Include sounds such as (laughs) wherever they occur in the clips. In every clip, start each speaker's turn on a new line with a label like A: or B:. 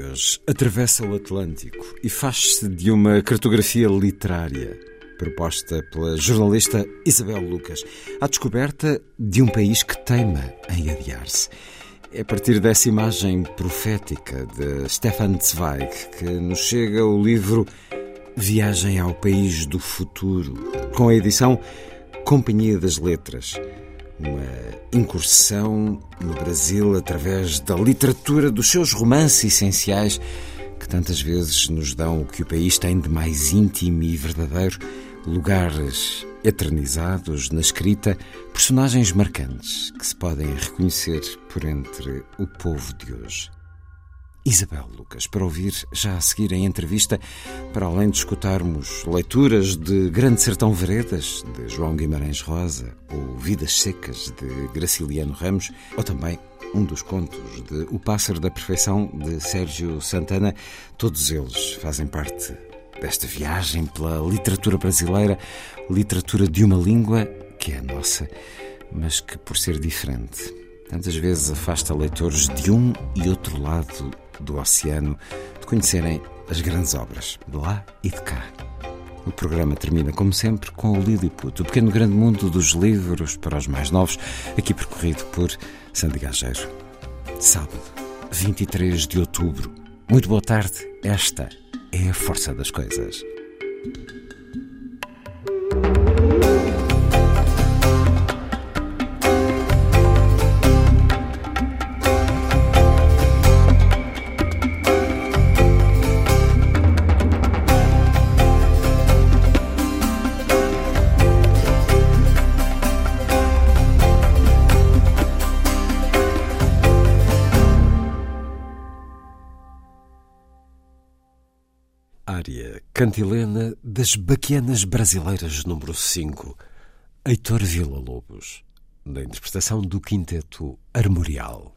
A: hoje atravessa o Atlântico e faz-se de uma cartografia literária proposta pela jornalista Isabel Lucas à descoberta de um país que teima em adiar-se. É a partir dessa imagem profética de Stefan Zweig que nos chega o livro Viagem ao País do Futuro, com a edição Companhia das Letras uma incursão no Brasil através da literatura dos seus romances essenciais que tantas vezes nos dão o que o país tem de mais íntimo e verdadeiro, lugares eternizados na escrita, personagens marcantes que se podem reconhecer por entre o povo de hoje. Isabel Lucas, para ouvir já a seguir em entrevista, para além de escutarmos leituras de Grande Sertão Veredas, de João Guimarães Rosa, ou Vidas Secas, de Graciliano Ramos, ou também um dos contos de O Pássaro da Perfeição, de Sérgio Santana, todos eles fazem parte desta viagem pela literatura brasileira, literatura de uma língua que é a nossa, mas que, por ser diferente, tantas vezes afasta leitores de um e outro lado do oceano de conhecerem as grandes obras de lá e de cá. O programa termina, como sempre, com o Lilliput, o pequeno grande mundo dos livros para os mais novos, aqui percorrido por Sandy Gageiro. Sábado, 23 de outubro. Muito boa tarde. Esta é a força das coisas. Cantilena das Baquianas Brasileiras número 5, Heitor Villa-Lobos, da interpretação do quinteto Armorial.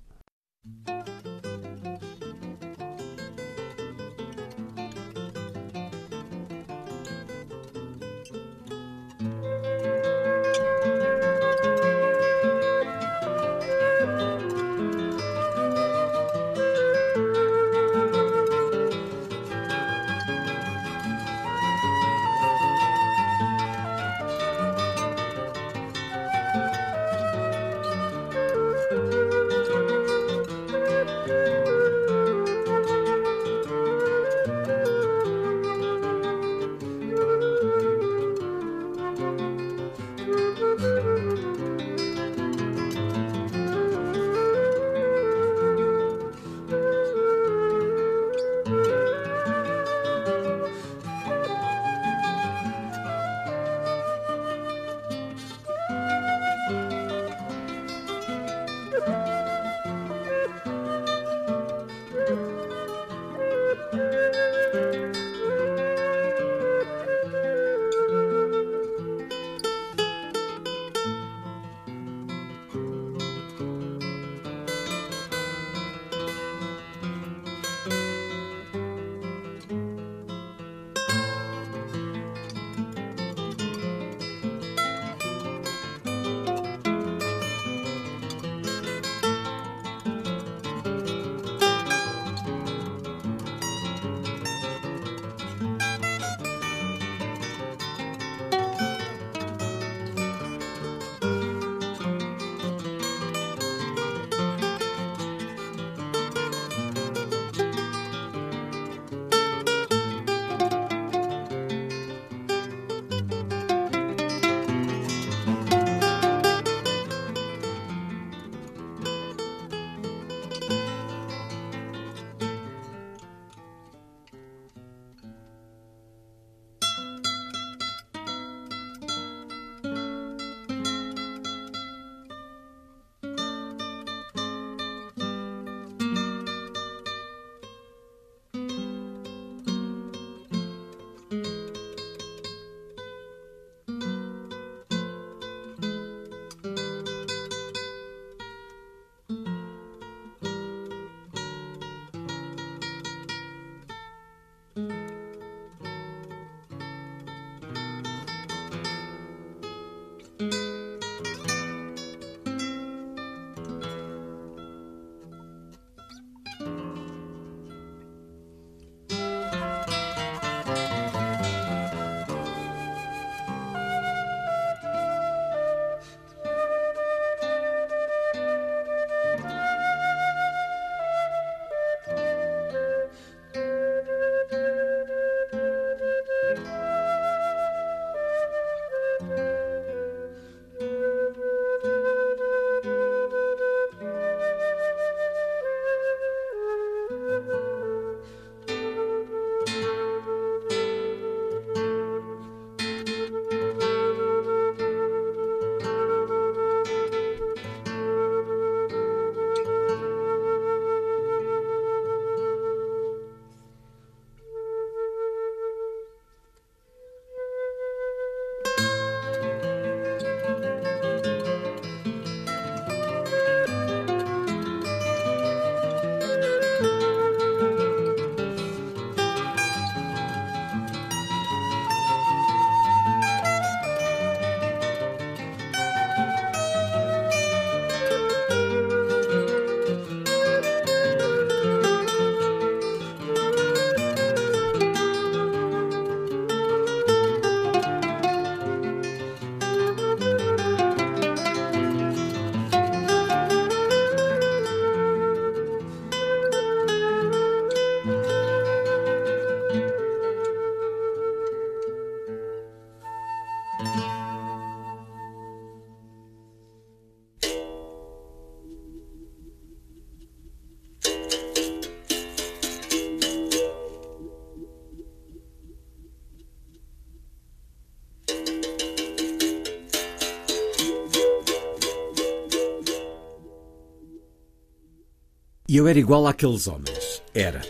A: Eu era igual àqueles homens. Era.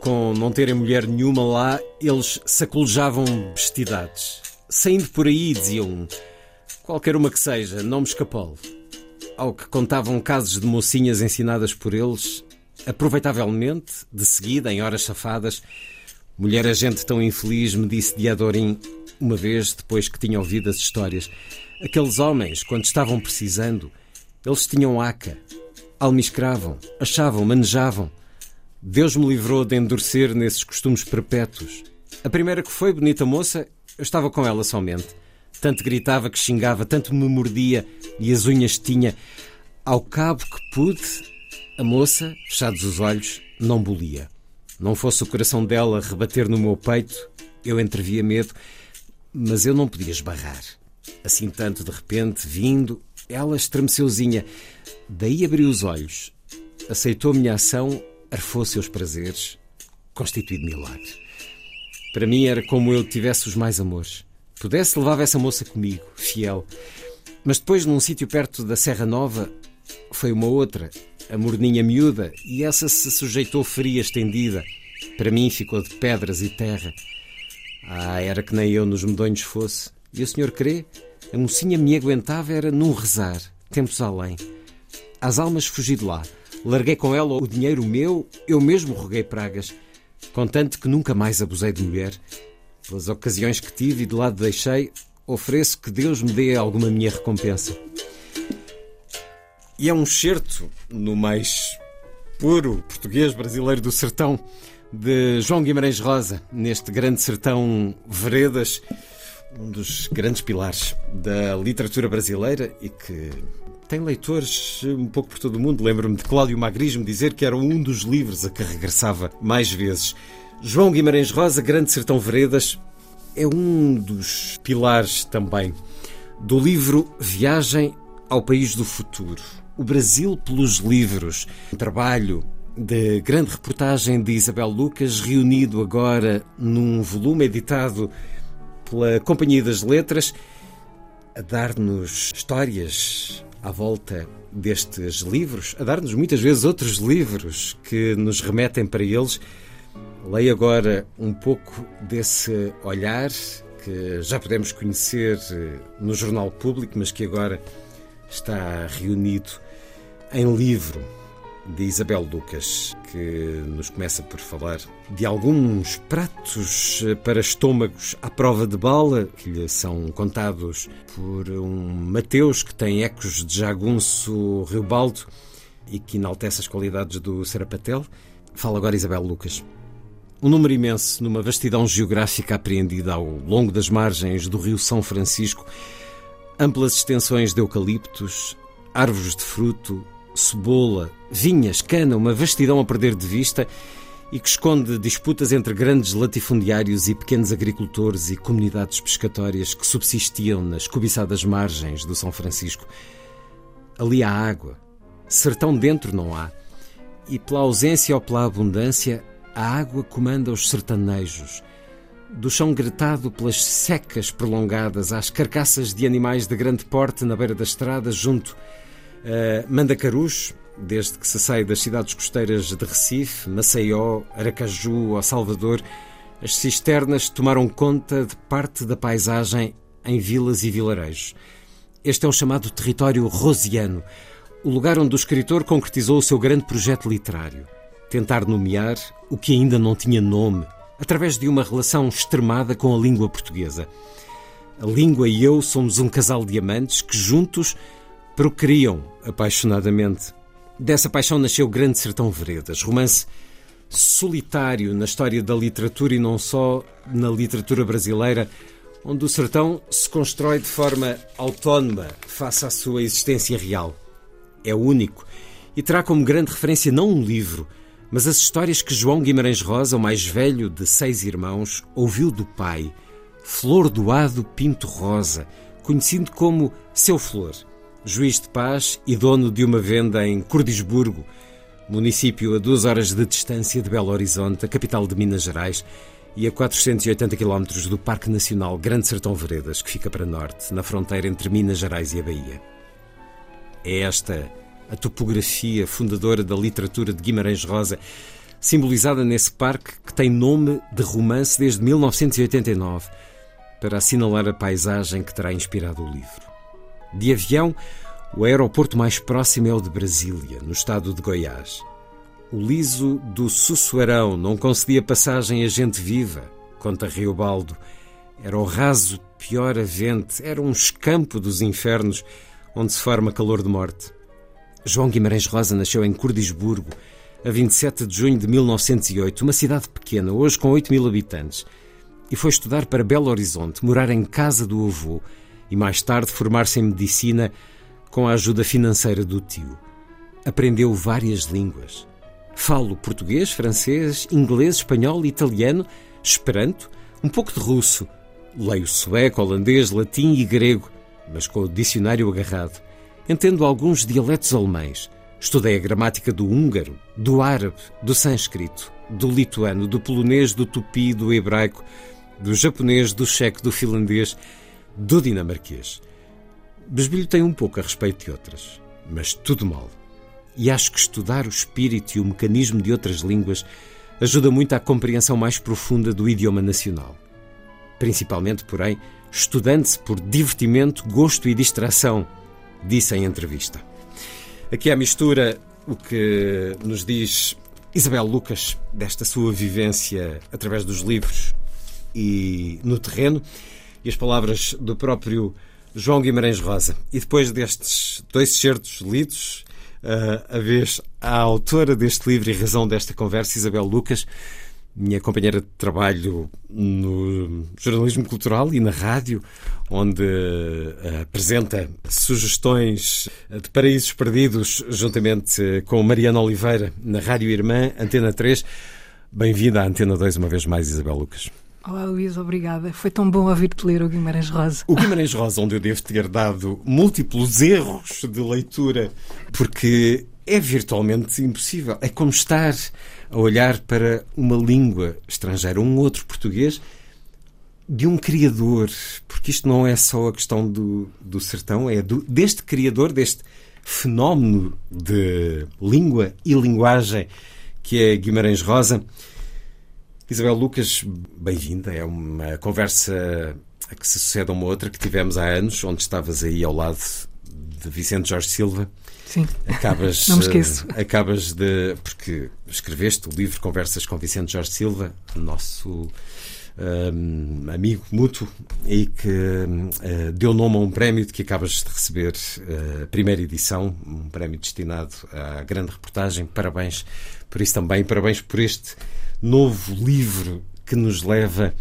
A: Com não terem mulher nenhuma lá, eles sacolejavam vestidades. Saindo por aí, diziam qualquer uma que seja, não me escapole. Ao que contavam casos de mocinhas ensinadas por eles, aproveitavelmente, de seguida, em horas safadas, mulher a gente tão infeliz, me disse Diadorim, uma vez depois que tinha ouvido as histórias. Aqueles homens, quando estavam precisando, eles tinham aca, almiscravam, achavam, manejavam. Deus me livrou de endurecer nesses costumes perpétuos. A primeira que foi, bonita moça, eu estava com ela somente. Tanto gritava que xingava, tanto me mordia e as unhas tinha. Ao cabo que pude, a moça, fechados os olhos, não bolia. Não fosse o coração dela rebater no meu peito, eu entrevia medo, mas eu não podia esbarrar. Assim tanto de repente, vindo, ela estremeceuzinha. Daí abriu os olhos, aceitou minha ação, arfou seus prazeres, constituído milagre. Para mim era como eu tivesse os mais amores. Pudesse, levava essa moça comigo, fiel. Mas depois, num sítio perto da Serra Nova, foi uma outra, a morninha miúda, e essa se sujeitou fria, estendida. Para mim ficou de pedras e terra. Ah, era que nem eu nos medonhos fosse. E o senhor crê? A mocinha me aguentava era num rezar, tempos além. Às almas fugi de lá. Larguei com ela o dinheiro meu, eu mesmo roguei pragas. Contanto que nunca mais abusei de mulher. Pelas ocasiões que tive e de lado deixei, ofereço que Deus me dê alguma minha recompensa. E é um certo no mais puro português brasileiro do sertão de João Guimarães Rosa, neste grande sertão Veredas um dos grandes pilares da literatura brasileira e que tem leitores um pouco por todo o mundo. Lembro-me de Cláudio Magrismo dizer que era um dos livros a que regressava mais vezes. João Guimarães Rosa, Grande Sertão Veredas, é um dos pilares também do livro Viagem ao País do Futuro. O Brasil pelos livros. Um trabalho de grande reportagem de Isabel Lucas, reunido agora num volume editado pela Companhia das Letras, a dar-nos histórias à volta destes livros, a dar-nos muitas vezes outros livros que nos remetem para eles. Leio agora um pouco desse olhar que já podemos conhecer eh, no Jornal Público, mas que agora está reunido em livro de Isabel Lucas, que nos começa por falar de alguns pratos para estômagos à prova de bala, que lhe são contados por um Mateus que tem ecos de jagunço Riobaldo e que enaltece as qualidades do Serapatel. Fala agora Isabel Lucas. Um número imenso, numa vastidão geográfica apreendida ao longo das margens do rio São Francisco, amplas extensões de eucaliptos, árvores de fruto, cebola, vinhas, cana, uma vastidão a perder de vista e que esconde disputas entre grandes latifundiários e pequenos agricultores e comunidades pescatórias que subsistiam nas cobiçadas margens do São Francisco. Ali há água, sertão dentro não há, e pela ausência ou pela abundância, a água comanda os sertanejos. Do chão gretado pelas secas prolongadas às carcaças de animais de grande porte na beira da estrada, junto Uh, Mandacarus, desde que se sai das cidades costeiras de Recife, Maceió, Aracaju ou Salvador, as cisternas tomaram conta de parte da paisagem em vilas e vilarejos. Este é o chamado território rosiano, o lugar onde o escritor concretizou o seu grande projeto literário. Tentar nomear o que ainda não tinha nome, através de uma relação extremada com a língua portuguesa. A língua e eu somos um casal de amantes que juntos procriam apaixonadamente. Dessa paixão nasceu Grande Sertão Veredas, romance solitário na história da literatura e não só na literatura brasileira, onde o sertão se constrói de forma autónoma face à sua existência real. É único e terá como grande referência não um livro, mas as histórias que João Guimarães Rosa, o mais velho de seis irmãos, ouviu do pai, Flor Doado Pinto Rosa, conhecido como Seu Flor juiz de paz e dono de uma venda em Cordisburgo, município a duas horas de distância de Belo Horizonte, a capital de Minas Gerais, e a 480 km do Parque Nacional Grande Sertão Veredas, que fica para norte, na fronteira entre Minas Gerais e a Bahia. É esta a topografia fundadora da literatura de Guimarães Rosa, simbolizada nesse parque que tem nome de romance desde 1989, para assinalar a paisagem que terá inspirado o livro. De avião, o aeroporto mais próximo é o de Brasília, no estado de Goiás. O liso do Sussuarão não concedia passagem a gente viva, conta Riobaldo. Era o raso pior avente, era um escampo dos infernos onde se forma calor de morte. João Guimarães Rosa nasceu em Cordisburgo, a 27 de junho de 1908, uma cidade pequena, hoje com 8 mil habitantes, e foi estudar para Belo Horizonte, morar em casa do avô e mais tarde formar-se em medicina com a ajuda financeira do tio. Aprendeu várias línguas. Falo português, francês, inglês, espanhol, italiano, esperanto, um pouco de russo. Leio sueco, holandês, latim e grego, mas com o dicionário agarrado. Entendo alguns dialetos alemães. Estudei a gramática do húngaro, do árabe, do sânscrito, do lituano, do polonês, do tupi, do hebraico, do japonês, do checo, do finlandês, do dinamarquês. Besbilho tem um pouco a respeito de outras, mas tudo mal. E acho que estudar o espírito e o mecanismo de outras línguas ajuda muito à compreensão mais profunda do idioma nacional. Principalmente, porém, estudando-se por divertimento, gosto e distração, disse em entrevista. Aqui à mistura o que nos diz Isabel Lucas desta sua vivência através dos livros e no terreno e as palavras do próprio João Guimarães Rosa. E depois destes dois certos lidos, uh, a vez a autora deste livro e razão desta conversa, Isabel Lucas, minha companheira de trabalho no jornalismo cultural e na rádio, onde uh, apresenta sugestões de paraísos perdidos juntamente com Mariana Oliveira na Rádio Irmã, Antena 3. Bem-vinda à Antena 2 uma vez mais, Isabel Lucas.
B: Olá, Luís, obrigada. Foi tão bom ouvir-te ler o Guimarães Rosa.
A: O Guimarães Rosa, onde eu devo ter dado múltiplos erros de leitura, porque é virtualmente impossível. É como estar a olhar para uma língua estrangeira, um outro português, de um criador, porque isto não é só a questão do, do sertão, é do, deste criador, deste fenómeno de língua e linguagem que é Guimarães Rosa. Isabel Lucas, bem-vinda. É uma conversa que se sucede a uma outra que tivemos há anos, onde estavas aí ao lado de Vicente Jorge Silva.
B: Sim.
A: Acabas,
B: Não me esqueço.
A: Acabas de. Porque escreveste o livro Conversas com Vicente Jorge Silva, nosso um, amigo mútuo, e que uh, deu nome a um prémio de que acabas de receber uh, primeira edição, um prémio destinado à grande reportagem. Parabéns por isso também, parabéns por este novo livro que nos leva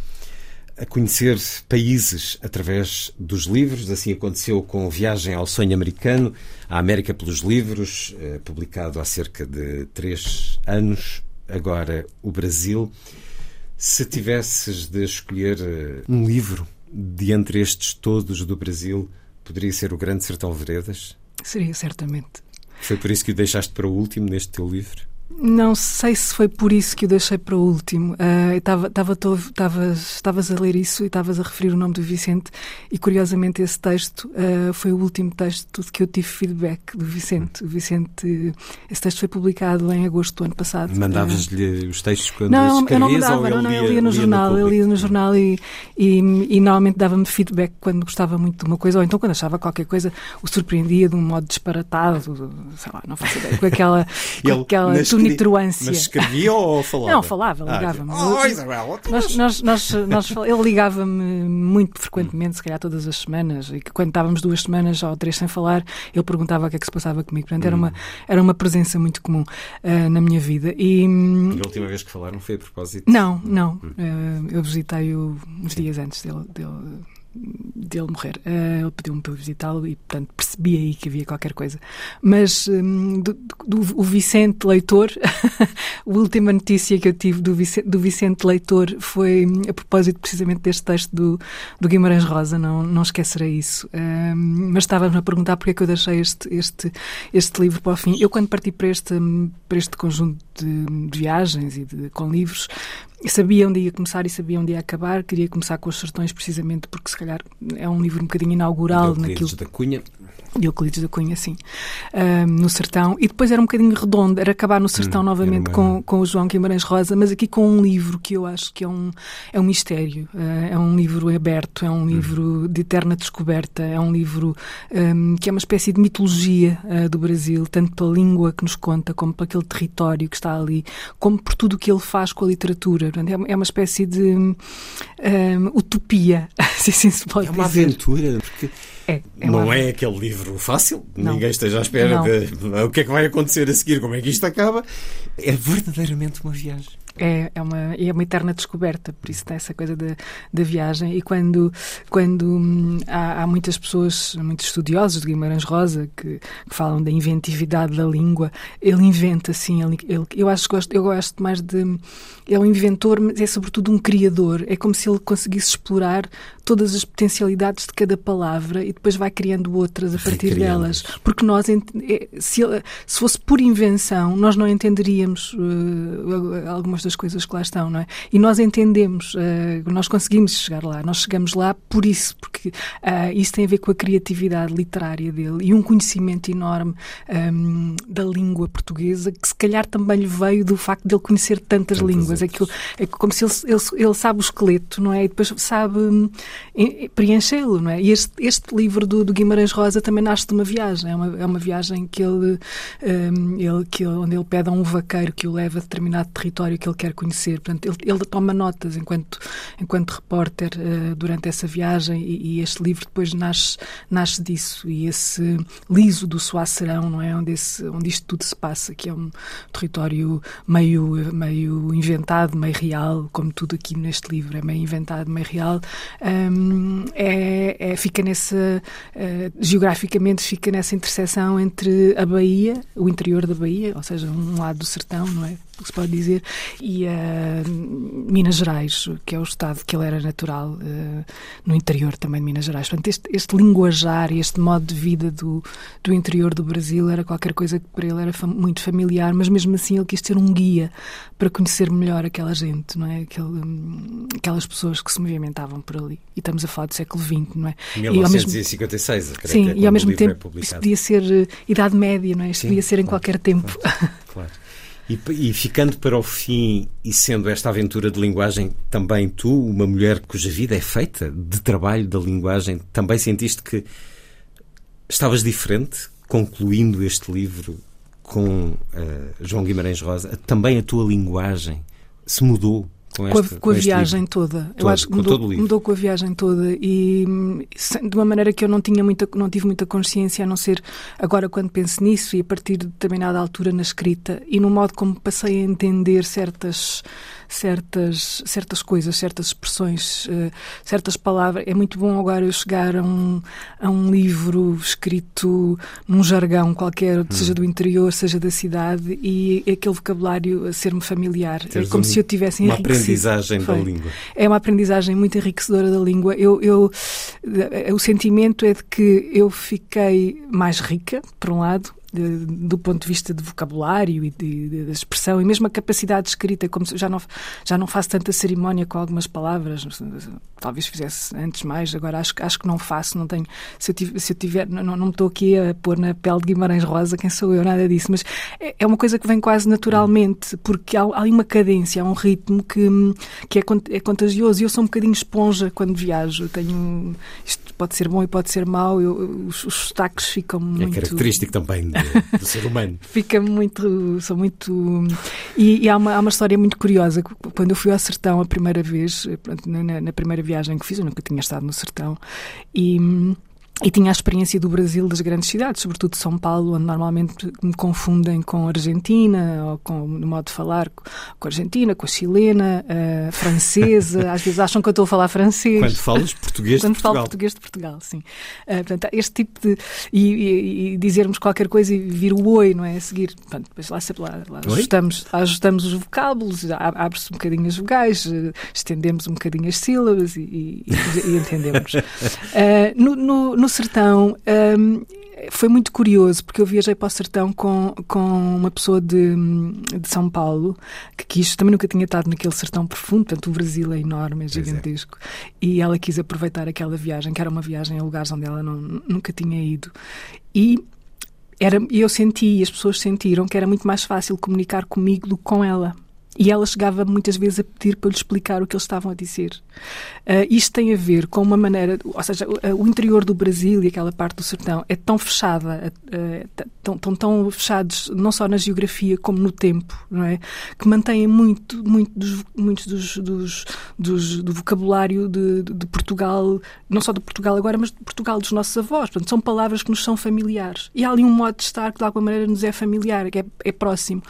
A: a conhecer países através dos livros. Assim aconteceu com Viagem ao Sonho Americano, a América pelos Livros, eh, publicado há cerca de três anos. Agora o Brasil. Se tivesses de escolher eh, um livro de entre estes todos do Brasil, poderia ser O Grande Sertão Veredas?
B: Seria, certamente.
A: Foi por isso que o deixaste para o último neste teu livro?
B: Não sei se foi por isso que o deixei para o último. Uh, Estavas a ler isso e estavas a referir o nome do Vicente, e curiosamente esse texto uh, foi o último texto de que eu tive feedback do Vicente. O Vicente, esse texto foi publicado em agosto do ano passado.
A: Mandavas-lhe uh, os textos quando
B: não, eu não mandava, não, não, ele lia no jornal, ele lia no jornal e, e, e normalmente dava-me feedback quando gostava muito de uma coisa, ou então quando achava qualquer coisa, o surpreendia de um modo disparatado, sei lá, não faço ideia, com aquela, (laughs) com aquela tonitruância.
A: Mas escrevia ou falava?
B: Não, falava, ligava-me. Ah, oh, Isabel, nós, nós, (laughs) nós, nós, ele ligava-me muito frequentemente, se calhar todas as semanas, e que quando estávamos duas semanas ou três sem falar, ele perguntava o que é que se passava comigo. Portanto, era, uma, hum. era uma presença muito comum uh, na minha vida.
A: E, e, a última vez que falaram foi a propósito?
B: Não, não. Uh, eu visitei-o uns dias antes dele, dele dele morrer. Uh, ele pediu-me para visitá-lo e, portanto, percebi aí que havia qualquer coisa. Mas um, do, do, o Vicente Leitor, (laughs) a última notícia que eu tive do Vicente, do Vicente Leitor foi a propósito precisamente deste texto do, do Guimarães Rosa, não, não esquecerei isso. Uh, mas estava-me a perguntar porque é que eu deixei este, este, este livro para o fim. Eu, quando parti para este, para este conjunto de, de viagens e de, com livros, sabia onde ia começar e sabia onde ia acabar. Queria começar com os sertões, precisamente porque, se calhar, é um livro um bocadinho inaugural
A: naquilo. da Cunha.
B: De Euclides da Cunha, sim, um, no Sertão. E depois era um bocadinho redondo, era acabar no Sertão
A: hum,
B: novamente
A: uma...
B: com, com o João Guimarães Rosa, mas aqui com um livro que eu acho que é um, é um mistério. Uh, é um livro aberto, é um livro de eterna descoberta, é um livro um, que é uma espécie de mitologia uh, do Brasil, tanto pela língua que nos conta, como por aquele território que está ali, como por tudo o que ele faz com a literatura. É, é uma espécie de um, utopia, (laughs) se assim se pode
A: dizer. É uma
B: dizer.
A: aventura, porque
B: é, é
A: não
B: uma...
A: é aquele livro fácil,
B: Não.
A: ninguém esteja à espera
B: Não.
A: de o que é que vai acontecer a seguir, como é que isto acaba. É verdadeiramente uma viagem.
B: É, é, uma, é uma eterna descoberta, por isso tem essa coisa da, da viagem. E quando, quando hum, há, há muitas pessoas, muitos estudiosos de Guimarães Rosa, que, que falam da inventividade da língua, ele inventa assim. Ele, ele- eu acho que gosto, eu gosto mais de. É um inventor, mas é sobretudo um criador. É como se ele conseguisse explorar todas as potencialidades de cada palavra e depois vai criando outras a partir delas. Porque nós, eh, se, fosse por invenção, nós não entenderíamos eh, algumas das coisas que lá estão, não é? E nós entendemos, eh, nós conseguimos chegar lá, nós chegamos lá por isso, porque ah, isso tem a ver com a criatividade literária dele e um conhecimento enorme ahm, da língua portuguesa, que se calhar também lhe veio do facto de ele conhecer tantas,
A: Tantas
B: línguas. É, que, é como se ele, ele, ele sabe o esqueleto, não é? E depois sabe hum, preenchê-lo, não é? E este, este livro do, do Guimarães Rosa também nasce de uma viagem. É uma, é uma viagem que ele, hum, ele, que ele- onde ele pede a um vaqueiro que o leva a determinado território que ele quer conhecer. Portanto, ele, ele toma notas enquanto, enquanto repórter eh, durante essa viagem e, e este livro depois nasce, nasce disso. E esse liso do Soacerão, não é? Onde, esse, onde isto tudo se passa, que é um território meio, meio inventado, meio real, como tudo aqui neste livro é meio inventado, meio real, hum, é, é- fica nessa, eh, geograficamente fica nessa interseção entre a Bahia, o interior da Bahia, ou seja, um lado do sertão, não é? Que se pode dizer, e a Minas Gerais, que é o estado que ele era natural, eh, no interior também de Minas Gerais. Portanto, este, este linguajar e este modo de vida do, do interior do Brasil era qualquer coisa que para ele era fam- muito familiar, mas mesmo assim ele quis ter um guia para conhecer melhor aquela gente, não é? Aquele, hum, aquelas pessoas que se movimentavam por ali. E estamos a falar do século XX, não é? E ao mesmo-
A: 1956, creio
B: Sim,
A: que é
B: e ao mesmo
A: é
B: tempo
A: publicado.
B: podia ser eh, Idade Média, não é? Isto
A: Sim,
B: podia ser em
A: claro,
B: qualquer tempo.
A: Claro. E, e ficando para o fim e sendo esta aventura de linguagem também tu, uma mulher cuja vida é feita de trabalho da linguagem, também sentiste que estavas diferente concluindo este livro com eh, João Guimarães Rosa? Também a tua linguagem se mudou com,
B: com a, com a
A: este
B: viagem
A: livro?
B: toda.
A: Todo,
B: eu acho que
A: com
B: mudou,
A: livro.
B: mudou com a viagem toda e de uma maneira que eu não tinha muita, não tive muita consciência, a não ser agora quando penso nisso e a partir de determinada altura na escrita e no modo como passei a entender certas certas certas coisas, certas expressões, eh, certas palavras. É muito bom agora eu chegar a um a um livro escrito num jargão qualquer,
A: Hum.
B: seja do interior, seja da cidade e aquele vocabular a ser-me familiar.
A: Teres
B: é como
A: um-
B: se eu tivesse
A: uma
B: enriquecido.
A: aprendizagem da
B: Foi.
A: língua.
B: É uma aprendizagem muito enriquecedora da língua. Eu, eu, o sentimento é de que eu fiquei mais rica, por um lado, de- do ponto de vista de vocabulário e de, de- de expressão, e mesmo a capacidade de escrita, como se- já não, já não faço tanta cerimónia com algumas palavras, talvez fizesse antes mais, agora acho, que- acho que não faço, não tenho, se eu tiver, se eu tiver não, não me estou aqui a pôr na pele de Guimarães Rosa, quem sou eu, nada disso, mas é, é uma coisa que vem quase naturalmente, porque há, há uma cadência, há um ritmo que, que é, é contagioso, e eu sou um bocadinho esponja quando viajo, tenho, isto pode ser bom e pode ser mau, eu, os, os sotaques ficam
A: É
B: muito
A: característico também (laughs) do ser humano.
B: fica muito. Sou muito. E, e há, uma, há uma história muito curiosa. Quando eu fui ao sertão a primeira vez, na, na primeira viagem que fiz, eu nunca tinha estado no sertão, e. E tinha a experiência do Brasil, das grandes cidades, sobretudo de São Paulo, onde normalmente me confundem com a Argentina, ou com no modo de falar com a Argentina, com a chilena, a francesa. (laughs) Às vezes acham que eu estou a falar francês.
A: Quando falas português de
B: Quando falo
A: Portugal.
B: português de Portugal, sim. Ah, portanto, este tipo de. E, e- e dizermos qualquer coisa e vir o oi, não é? A seguir. Portanto, depois lá, lá, lá ajustamos, ajustamos os vocábulos, abre-se um bocadinho as vogais, eh, estendemos um bocadinho as sílabas e, e- entendemos. Ah, (laughs) no, no- no sertão. ahm, foi muito curioso, porque eu viajei para o sertão com, com uma pessoa de, de São Paulo, que quis, também nunca tinha estado naquele sertão profundo, portanto o Brasil é enorme, é, é. gigantesco, é. e ela quis aproveitar aquela viagem, que era uma viagem a lugares onde ela não, nunca tinha ido. E era, eu senti, e as pessoas sentiram, que era muito mais fácil comunicar comigo do que com ela. E ela chegava muitas vezes a pedir para lhe explicar o que eles estavam a dizer. Uh, isto tem a ver com uma maneira, ou seja, o, o, interior do Brasil e aquela parte do sertão é tão fechada, uh, tão, tão, tão, fechados não só na geografia como no tempo, não é? Que mantêm muito, muito dos, muitos dos, dos, dos, do vocabulário de, de, Portugal, não só de Portugal agora, mas de Portugal dos nossos avós. Portanto, são palavras que nos são familiares. E há ali um modo de estar que de alguma maneira nos é familiar, que é, é próximo.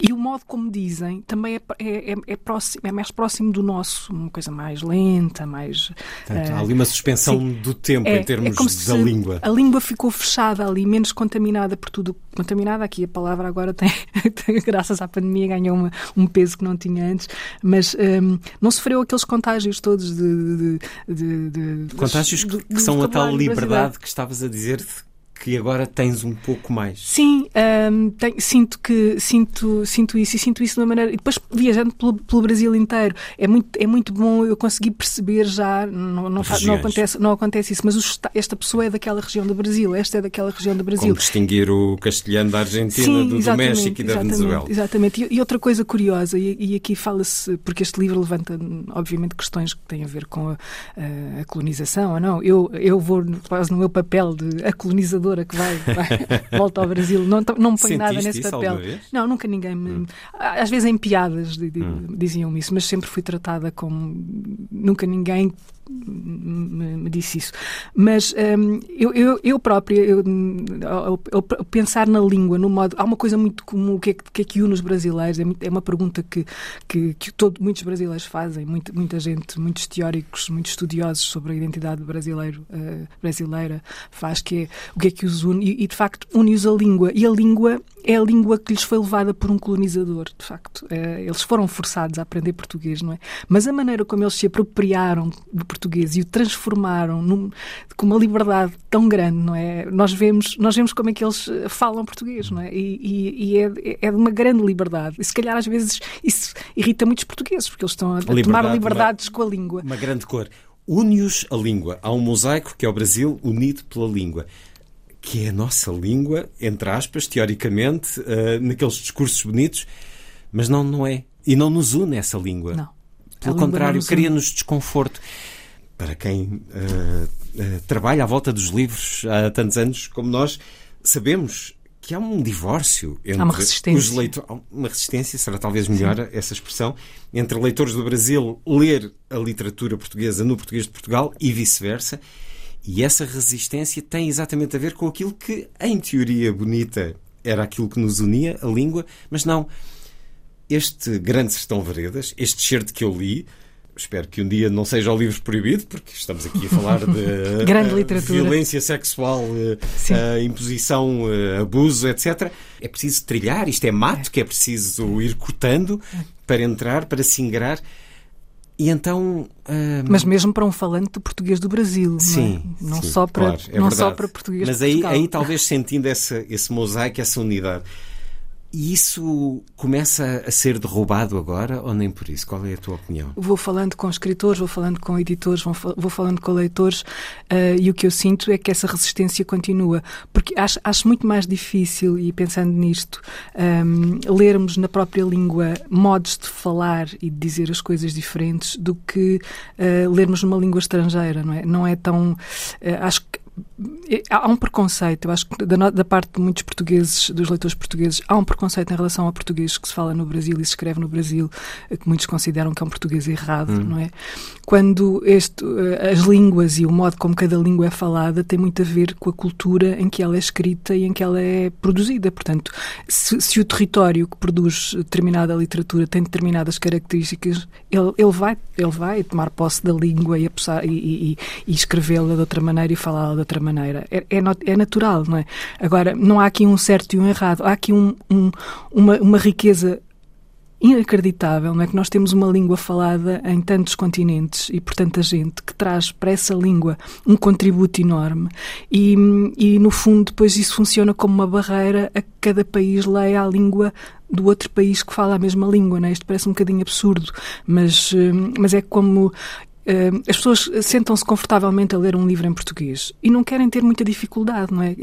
B: E o modo como dizem também é, é, é, é, próximo, é mais próximo do nosso, uma coisa mais lenta, mais.
A: Portanto, uh, há ali uma suspensão sim, do tempo em é, é termos da língua.
B: A língua ficou fechada ali, menos contaminada por tudo. Contaminada, aqui a palavra agora tem, (laughs) tem graças à pandemia, ganhou uma, um peso que não tinha antes, mas um, não sofreu aqueles contágios todos de. de,
A: de, de contágios que, que são a tal liberdade que estavas a dizer que agora tens um pouco mais.
B: Sim, um, sinto que sinto, sinto isso e sinto isso de uma maneira. E depois viajando pelo, pelo, Brasil inteiro, é muito, é muito bom eu conseguir perceber já, não, não, não, acontece, não acontece isso, mas esta pessoa é daquela região do Brasil, esta é daquela região do Brasil.
A: Como distinguir o castelhano da Argentina, Sim, do, do México e da Venezuela.
B: Exatamente. E, e, outra coisa curiosa, e, e aqui fala-se, porque este livro levanta, obviamente, questões que têm a ver com a, a, a colonização ou não. Eu, eu vou quase no meu papel de a colonizador que vai, vai (laughs) volta ao Brasil. Não, não me ponho nada nesse papel. Não, nunca ninguém me. Hum. Às vezes em piadas hum. diziam isso, mas sempre fui tratada como. Nunca ninguém me, disse isso. Mas um, eu, eu, eu, própria, eu, eu, pensar na língua, no modo. Há uma coisa muito comum, o que é que, que, é que une os brasileiros? É, é uma pergunta que, que, que todo, muitos brasileiros fazem, muita, muita gente, muitos teóricos, muitos estudiosos sobre a identidade brasileiro, uh, brasileira faz, que é o que é que os une, e, e de facto une-os a língua. E a língua é a língua que lhes foi levada por um colonizador, de facto. Uh, eles foram forçados a aprender português, não é? Mas a maneira como eles se apropriaram do português e o transformaram num, com uma liberdade tão grande, não é? Nós vemos, nós vemos como é que eles eh, falam português, não é? E, e, e é, é, de uma grande liberdade. E se calhar às vezes isso irrita muitos portugueses, porque eles estão a, a tomar liberdades
A: uma,
B: com a língua.
A: Uma grande cor. Une-os a língua. Há um mosaico que é o Brasil unido pela língua que é a nossa língua, entre aspas, teoricamente, uh, naqueles discursos bonitos, mas não, não é. E não nos une essa língua.
B: Não.
A: Pelo contrário, cria-nos desconforto para quem uh, uh, trabalha à volta dos livros há tantos anos como nós, sabemos que há um divórcio entre
B: há uma resistência.
A: os leitores. Uma resistência, será talvez melhor Sim. essa expressão, entre leitores do Brasil ler a literatura portuguesa no português de Portugal e vice-versa. E essa resistência tem exatamente a ver com aquilo que, em teoria bonita, era aquilo que nos unia, a língua, mas não. Este Grande Sertão Veredas, este certo que eu li, espero que um dia não seja o livro proibido, porque estamos aqui a falar de (laughs)
B: Grande uh, literatura.
A: violência sexual, uh, uh, imposição, abuso, etc. É preciso trilhar, isto é mato, é. que é preciso ir cortando para entrar, para se ingrar. E então.
B: Mas mesmo para um falante do português do Brasil,
A: sim,
B: não, é? não
A: sim,
B: só para
A: claro, é
B: não só para português.
A: Mas aí, aí talvez sentindo essa, esse mosaico, essa unidade. E isso começa a ser derrubado agora ou nem por isso? Qual é a tua opinião?
B: Vou falando com escritores, vou falando com editores, vou, falando com leitores uh, e o que eu sinto é que essa resistência continua. Porque acho, acho muito mais difícil, e pensando nisto, um, ehm, lermos na própria língua modos de falar e de dizer as coisas diferentes do que uh, lermos numa língua estrangeira, não é? Não é tão. Uh, acho que há um preconceito, eu acho que da, da, parte de muitos portugueses, dos leitores portugueses, há um preconceito em relação ao português que se fala no Brasil e se escreve no Brasil, eh, que muitos consideram que é um português errado, hum. não é? Quando este, eh, as línguas e o modo como cada língua é falada tem muito a ver com a cultura em que ela é escrita e em que ela é produzida. Portanto, se, se o território que produz determinada literatura tem determinadas características, ele, ele, vai, ele vai tomar posse da língua e, e, e, e escrevê-la de outra maneira e falá-la outra maneira. É, é, é, natural, não é? Agora, não há aqui um certo e um errado. Há aqui um, um, uma, uma riqueza inacreditável, não é? Que nós temos uma língua falada em tantos continentes e por tanta gente que traz para essa língua um contributo enorme e, e no fundo depois isso funciona como uma barreira a que cada país leia a língua do outro país que fala a mesma língua, não é? Isto parece um bocadinho absurdo, mas, hum, mas é como as pessoas sentam-se confortavelmente a ler um livro em português e não querem ter muita dificuldade, não é?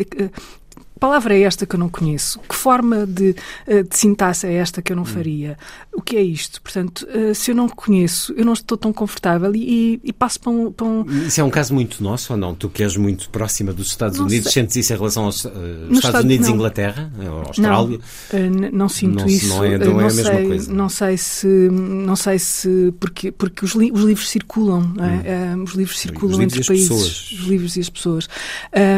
B: Palavra é esta que eu não conheço? Que forma de, eh, de sintaxe é esta que eu não hum. faria? O que é isto? Portanto, eh, se eu não conheço, eu não estou tão confortável e, e passo para um, para um,
A: Isso é um caso muito nosso ou não? Tu que és muito próxima dos Estados não Unidos, sei. sentes isso em relação aos uh, Estados Estado, Unidos e Inglaterra? Austrália?
B: Não, não sinto não, isso.
A: Não é, não é a mesma sei, coisa.
B: Não sei se. Não sei se. Porque, porque os, li, os livros circulam, é? hum. os livros circulam os entre os países. Pessoas. Os livros e as pessoas.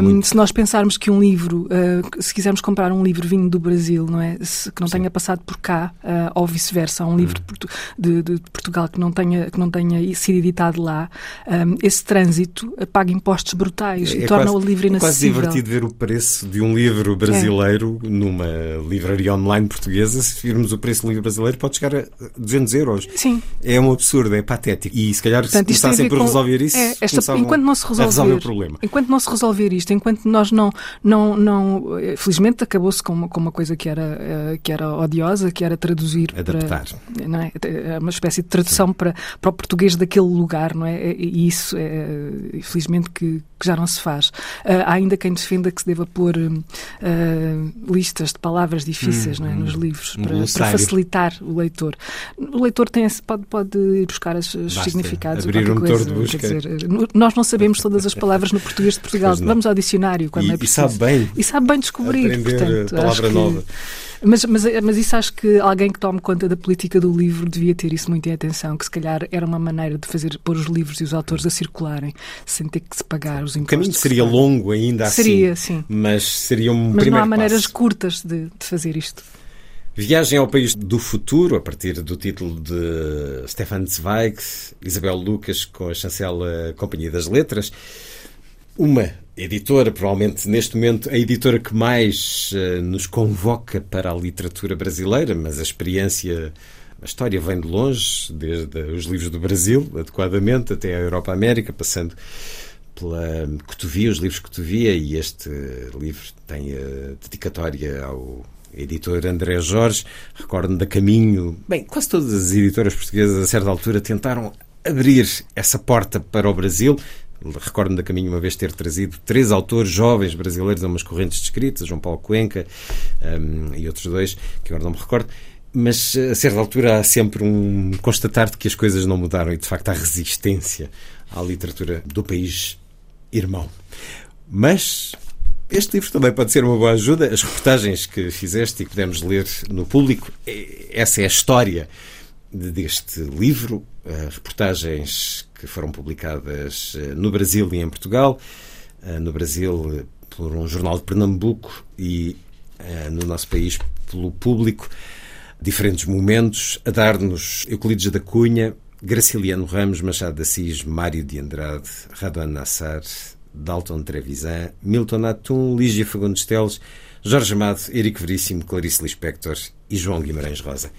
B: Um, se nós pensarmos que um livro. Uh, se quisermos comprar um livro vindo do Brasil, não é? Se, que não Sim. tenha passado por cá, uh, ou vice-versa, um livro hum. de, de, de, Portugal que não tenha, que não tenha sido editado lá, um, esse trânsito paga impostos brutais é, e é torna quase, o livro inacessível.
A: É quase divertido ver o preço de um livro brasileiro é. numa livraria online portuguesa. Se virmos o preço do livro brasileiro, pode chegar a 200 euros.
B: Sim.
A: É um absurdo, é patético. E se calhar, Portanto, se começassem por com... resolver isso,
B: é, esta... enquanto não se resolver, resolver o problema. Enquanto não se resolver isto, enquanto nós não, não, não felizmente acabou-se com uma, com uma coisa que era, uh, que era odiosa, que era traduzir
A: Adaptar.
B: para. Não é? é uma espécie de tradução para, para o português daquele lugar, não é? E isso, é, infelizmente, que, que já não se faz. Uh, há ainda quem defenda que se deva pôr uh, listas de palavras difíceis hum, não é? nos hum, livros para, para, facilitar o leitor. O leitor tem pode, pode ir buscar os significados.
A: Abrir um motor de busca.
B: Dizer, nós não sabemos todas as palavras no português de Portugal. Vamos ao dicionário quando
A: e,
B: é preciso.
A: E sabe bem.
B: E sabe bem descobrir.
A: Aprender
B: portanto,
A: palavra nova.
B: Mas, mas, mas isso acho que alguém que tome conta da política do livro devia ter isso muito em atenção, que se calhar era uma maneira de fazer pôr os livros e os autores a circularem sem ter que se pagar os impostos. O
A: caminho seria longo ainda assim.
B: Seria, sim.
A: Mas seria um
B: mas
A: primeiro
B: não há maneiras
A: passo.
B: curtas de, de fazer isto.
A: Viagem ao País do Futuro, a partir do título de Stefan Zweig, Isabel Lucas, com a chancela Companhia das Letras. Uma editora, provavelmente neste momento a editora que mais uh, nos convoca para a literatura brasileira, mas a experiência, a história vem de longe, desde os livros do Brasil, adequadamente, até a Europa-América, passando pela Cotovia, os livros Cotovia, e este livro tem a dedicatória ao editor André Jorge. Recordo-me da Caminho. Bem, quase todas as editoras portuguesas, a certa altura, tentaram abrir essa porta para o Brasil. Recordo-me da Caminho uma vez ter trazido três autores jovens brasileiros a umas correntes de escrita, João Paulo Cuenca um, e outros dois, que agora não me recordo. Mas a certa altura há sempre um constatar de que as coisas não mudaram e de facto há resistência à literatura do país irmão. Mas este livro também pode ser uma boa ajuda. As reportagens que fizeste e que podemos ler no público, é, essa é a história deste livro. Reportagens que foram publicadas eh, no Brasil e em Portugal. Eh, no Brasil, eh, por um jornal de Pernambuco e no nosso país, pelo público. Diferentes momentos a dar-nos Euclides da Cunha, Graciliano Ramos, Machado de Assis, Mário de Andrade, Radan Nassar, Dalton Trevisan, Milton Atum, Lígia Fagundes Teles, Jorge Amado, Erico Veríssimo, Clarice Lispector e João Guimarães Rosa.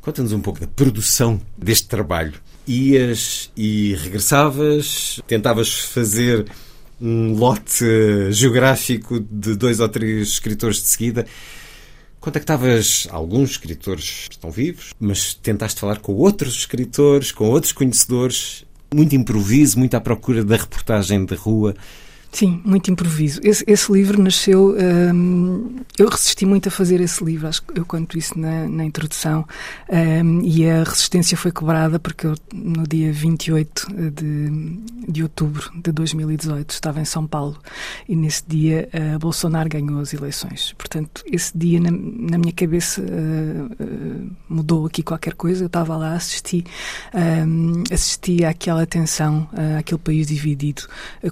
A: Conta-nos um pouco da produção deste trabalho. Ias e regressavas, tentavas fazer um lote geográfico de dois ou três escritores de seguida. Contactavas alguns escritores que estão vivos, mas tentaste falar com outros escritores, com outros conhecedores. Muito improviso, muito à procura da reportagem de rua.
B: Sim, muito improviso. Esse, esse livro nasceu. Um, eu resisti muito a fazer esse livro, acho que eu conto isso na, na introdução, um, e a resistência foi quebrada porque eu, no dia 28 de, de outubro de 2018, estava em São Paulo e nesse dia uh, Bolsonaro ganhou as eleições. Portanto, esse dia na, na minha cabeça uh, uh, mudou aqui qualquer coisa. Eu estava lá, assisti, um, assisti àquela tensão, àquele país dividido,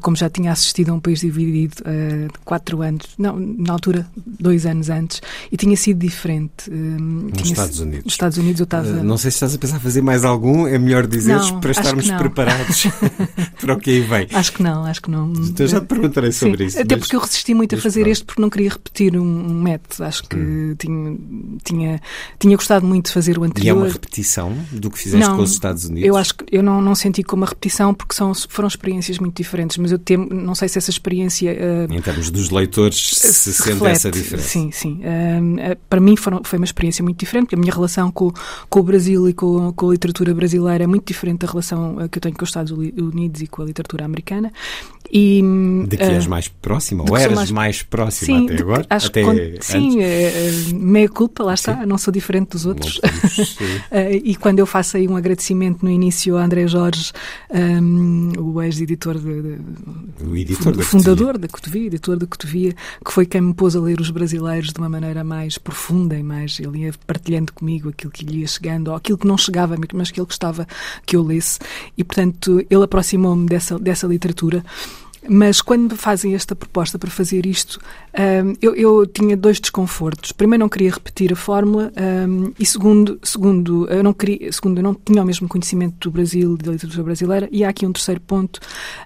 B: como já tinha assistido ido a um país dividido uh, quatro anos, não, na altura, dois anos antes, e tinha sido diferente.
A: Uh, nos Estados Unidos.
B: Nos Estados Unidos eu estava. Uh,
A: não sei se estás a pensar fazer mais algum, é melhor dizeres para estarmos preparados (laughs) para o que aí vem.
B: Acho que não, acho que não.
A: Então já te perguntarei sobre Sim, isso.
B: Até mas... porque eu resisti muito a fazer este porque não queria repetir um, um método. Acho que hum. tinha, tinha, tinha gostado muito de fazer o anterior.
A: E é uma repetição do que fizeste não, com os Estados Unidos?
B: Eu acho que eu não, não senti como uma repetição porque são, foram experiências muito diferentes, mas eu temo, não sei se essa experiência. Uh,
A: em termos dos leitores, se, se sente reflete, essa diferença.
B: Sim, sim. Uh, para mim foram, foi uma experiência muito diferente, porque a minha relação com, com o Brasil e com, com a literatura brasileira é muito diferente da relação que eu tenho com os Estados Unidos e com a literatura americana. E,
A: de que uh, és mais próxima? Ou eras mais, mais próxima sim, até agora?
B: Acho
A: até
B: quando, sim, é, meia culpa, lá está, sim. não sou diferente dos outros. uh, (laughs) e quando eu faço aí um agradecimento no início a André Jorge, um, o ex-editor,
A: o editor
B: da fundador da Cotovia, editor da Cotovia, que foi quem me pôs a ler os brasileiros de uma maneira mais profunda e mais, ele ia partilhando comigo aquilo que lhe ia chegando, ou aquilo que não chegava, mas que ele gostava que eu lesse. E, portanto, ele aproximou-me dessa, dessa literatura. Mas quando me fazem esta proposta para fazer isto, um, eu, eu, tinha dois desconfortos. Primeiro, não queria repetir a fórmula um, e segundo, segundo, eu não queria, segundo, eu não tinha o mesmo conhecimento do Brasil, da literatura brasileira. E há aqui um terceiro ponto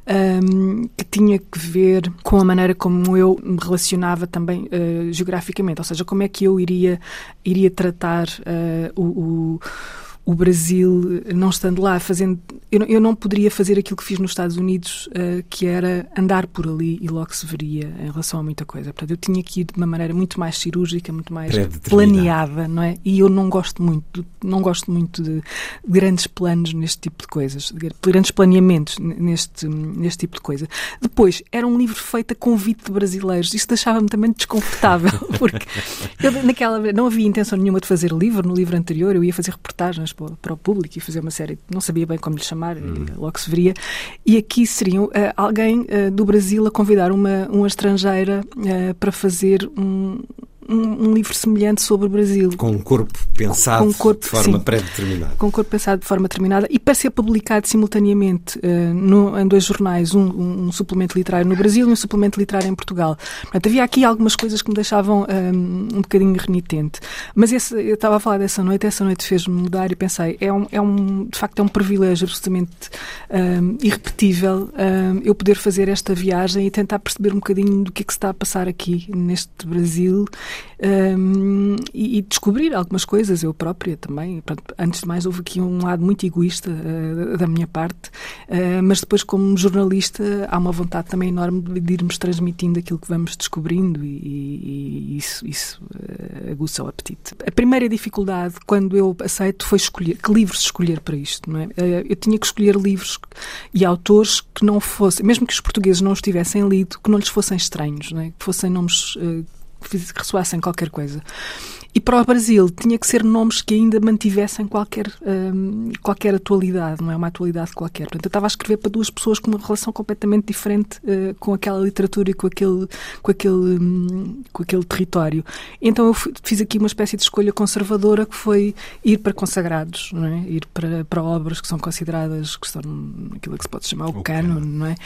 B: um, que tinha que ver com a maneira como eu me relacionava também uh, geograficamente, ou seja, como é que eu iria iria tratar uh, o, o o Brasil, não estando lá, fazendo. Eu, eu não poderia fazer aquilo que fiz nos Estados Unidos, uh, que era andar por ali e logo se veria em relação a muita coisa. Portanto, eu tinha que ir de uma maneira muito mais cirúrgica, muito mais planeada, não é? E eu não gosto muito, não gosto muito de grandes planos neste tipo de coisas, de grandes planeamentos neste, neste tipo de coisa. Depois, era um livro feito a convite de brasileiros. Isto deixava-me também desconfortável, (laughs) porque eu, naquela não havia intenção nenhuma de fazer livro. No livro anterior, eu ia fazer reportagens para, o público e fazer uma série, não sabia bem como lhe chamar, hum. logo se veria. E aqui seriam uh, alguém uh, do Brasil a convidar uma, uma estrangeira para fazer um, um, um, livro semelhante sobre o Brasil.
A: Com um corpo pensado com um corpo, de forma pré-determinada.
B: Com um corpo pensado de forma determinada e para ser publicado simultaneamente uh, no, em dois jornais, um, um, suplemento literário no Brasil e um suplemento literário em Portugal. Portanto, havia aqui algumas coisas que me deixavam um, eh, um bocadinho renitente. Mas esse, eu estava a falar dessa noite, essa noite fez-me mudar e pensei, é um, é um, de facto é um privilégio absolutamente um, irrepetível eu poder fazer esta viagem e tentar perceber um bocadinho do que é que se está a passar aqui neste Brasil um, e, e, descobrir algumas coisas, eu própria também. Pronto, antes de mais, houve aqui um lado muito egoísta uh, da minha parte, uh, mas depois, como jornalista, há uma vontade também enorme de irmos transmitindo aquilo que vamos descobrindo e, e isso, isso uh, aguça o apetite. A primeira dificuldade, quando eu aceito, foi escolher que livros escolher para isto. Não é? eu tinha que escolher livros e autores que não fossem, mesmo que os portugueses não os tivessem lido, que não lhes fossem estranhos, não é? que fossem nomes que ressoassem qualquer coisa. E para o Brasil tinha que ser nomes que ainda mantivessem qualquer, um, qualquer atualidade, não é uma atualidade qualquer. Portanto, eu estava a escrever para duas pessoas com uma relação completamente diferente uh, com aquela literatura e com aquele, com, aquele, um, com aquele território. Então eu fiz aqui uma espécie de escolha conservadora que foi ir para consagrados, não é? ir para, para obras que são consideradas, que estão aquilo que se pode chamar o, o canon, não é?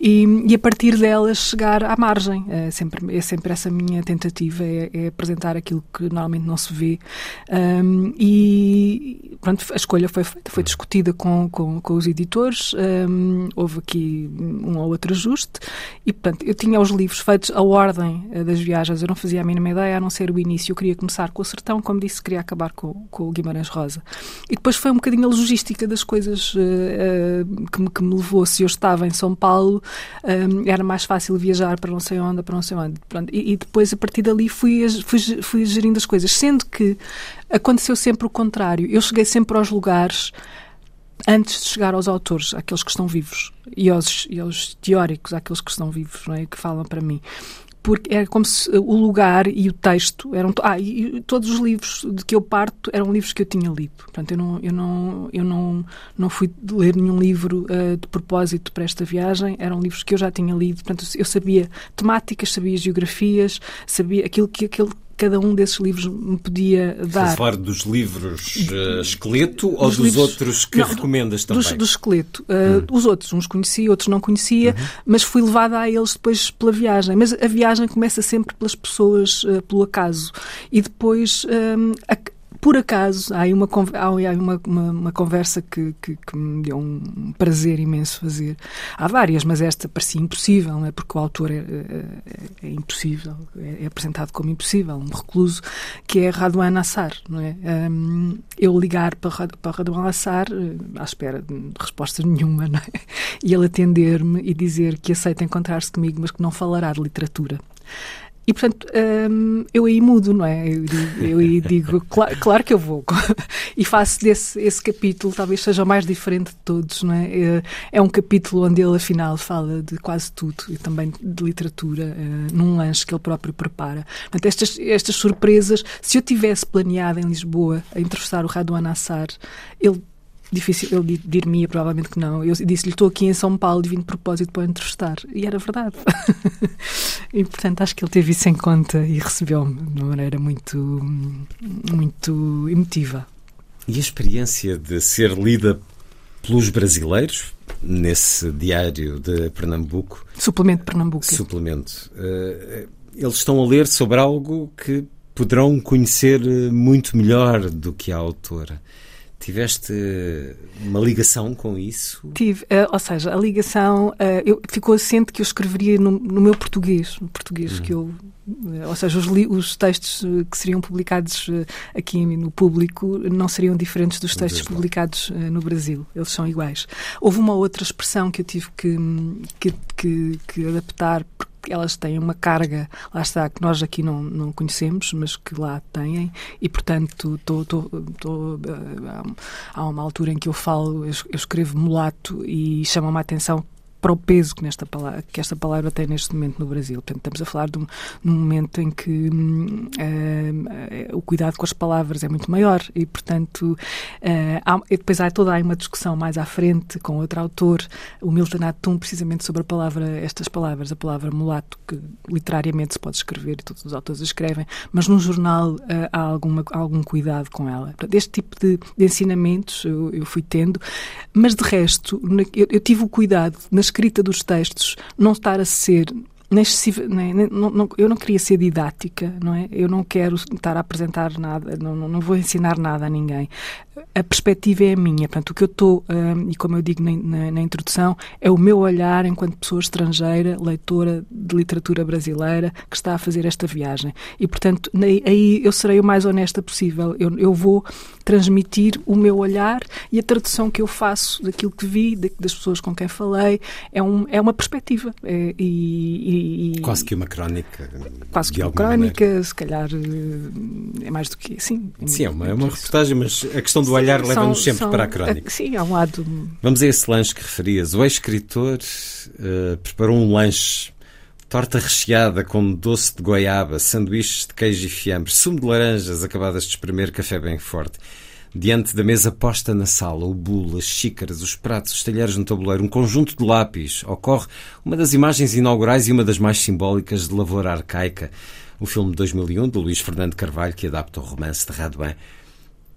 B: E, e, a partir delas chegar à margem. É sempre, é sempre essa minha tentativa, é, é apresentar aquilo que normalmente não se vê. Um, e pronto, a escolha foi feita, foi discutida com, com, com os editores, um, houve aqui um ou outro ajuste, e portanto, eu tinha os livros feitos, a ordem eh, das viagens, eu não fazia a mínima ideia, a não ser o início. Eu queria começar com o Sertão, como disse, queria acabar com, com o Guimarães Rosa. E depois foi um bocadinho a logística das coisas uh, uh, que, me, que me levou. Se eu estava em São Paulo, um, era mais fácil viajar para não sei onde, para não sei onde. E, e depois, a partir dali, fui, fui, fui gerindo as coisas coisas, sendo que aconteceu sempre o contrário. Eu cheguei sempre aos lugares antes de chegar aos autores, àqueles que estão vivos, e aos, e aos teóricos, àqueles que estão vivos, não é? que falam para mim porque era como se o lugar e o texto eram ah e todos os livros de que eu parto eram livros que eu tinha lido portanto eu não eu não eu não não fui ler nenhum livro uh, de propósito para esta viagem eram livros que eu já tinha lido portanto eu sabia temáticas sabia geografias sabia aquilo que aquele cada um desses livros me podia dar. Estás
A: a falar dos livros uh, esqueleto ou dos livros... outros que não, recomendas também?
B: Dos, do esqueleto. Uh, hum. Os outros, uns conhecia, outros não conhecia, uhum. mas fui levada a eles depois pela viagem. Mas a viagem começa sempre pelas pessoas, uh, pelo acaso. E depois um, a, por acaso, há aí uma, há uma, uma, uma conversa que, que, que, me deu um prazer imenso fazer. Há várias, mas esta parecia impossível, não é? porque o autor é, é, é impossível, é, é, apresentado como impossível, um recluso, que é Radwan Assar. Não é? Um, eu ligar para, para Radwan Assar, eh, à espera de resposta nenhuma, não é? e ele atender-me e dizer que aceita encontrar-se comigo, mas que não falará de literatura. E, portanto, hum, eu aí mudo, não é? Eu, eu aí digo, claro, claro, que eu vou. (laughs) e faço desse esse capítulo, talvez seja o mais diferente de todos, não é? é? É um capítulo onde ele, afinal, fala de quase tudo e também de literatura, uh, num lanche que ele próprio prepara. Portanto, estas, estas surpresas, se eu tivesse planeado em Lisboa a entrevistar o Radwan Assar, ele difícil, ele dir-me provavelmente que não. Eu disse-lhe, estou aqui em São Paulo e vim de propósito para o entrevistar. E era verdade. (laughs) e, portanto, acho que ele teve isso em conta e recebeu-me de uma maneira muito, muito emotiva.
A: E a experiência de ser lida pelos brasileiros, nesse diário de Pernambuco...
B: Suplemento de Pernambuco.
A: Suplemento. Uh, eles estão a ler sobre algo que poderão conhecer muito melhor do que a autora. Tiveste uma ligação com isso?
B: Tive, uh, ou seja, a ligação uh, eu, ficou assente que eu escreveria no, no meu português, no português hum. que eu, uh, ou seja, os, os, textos que seriam publicados aqui no público não seriam diferentes dos textos publicados no Brasil, eles são iguais. Houve uma outra expressão que eu tive que, que, que, que adaptar elas têm uma carga, lá está, que nós aqui não, não conhecemos, mas que lá têm, e portanto tô, tô, tô, uh, há uma altura em que eu falo, eu escrevo mulato e chama-me a atenção para o peso que, nesta palavra, que esta palavra tem neste momento no Brasil. Portanto, estamos a falar de um, de um momento em que hum, uh, o cuidado com as palavras é muito maior e, portanto, uh, há, depois há toda uma discussão mais à frente com outro autor, o Milton Atum, precisamente sobre a palavra, estas palavras, a palavra mulato, que literariamente se pode escrever e todos os autores escrevem, mas num jornal uh, há alguma, algum cuidado com ela. Portanto, este tipo de, de ensinamentos eu, eu, fui tendo, mas de resto, eu, eu tive o cuidado nas escrita dos textos não estar a ser nem nem, nem, não, não, eu não queria ser didática, não é? Eu não quero estar a apresentar nada, não, não vou ensinar nada a ninguém a perspectiva é a minha. Portanto, o que eu estou, um, e como eu digo na, na, na, introdução, é o meu olhar enquanto pessoa estrangeira, leitora de literatura brasileira, que está a fazer esta viagem. E, portanto, aí eu serei o mais honesta possível. Eu, eu vou transmitir o meu olhar e a tradução que eu faço daquilo que vi, das pessoas com quem falei, é, um, é uma perspectiva. É, e,
A: e, quase que uma crónica.
B: Quase que uma crónica, maneira. se calhar eh, é mais do que. Sim,
A: sim é uma, é uma reportagem, mas a questão do olhar leva-nos sempre são, para a crónica.
B: Sim, ao lado.
A: Vamos a esse lanche que referias. O ex-escritor uh, preparou um lanche torta recheada com doce de goiaba, sanduíches de queijo e fiambre, sumo de laranjas acabadas de espremer, café bem forte. Diante da mesa posta na sala, o bolo, as xícaras, os pratos, os talheres no tabuleiro, um conjunto de lápis, ocorre uma das imagens inaugurais e uma das mais simbólicas de Lavoura Arcaica, o filme de 2001 de Luís Fernando Carvalho, que adapta o romance de Radouin.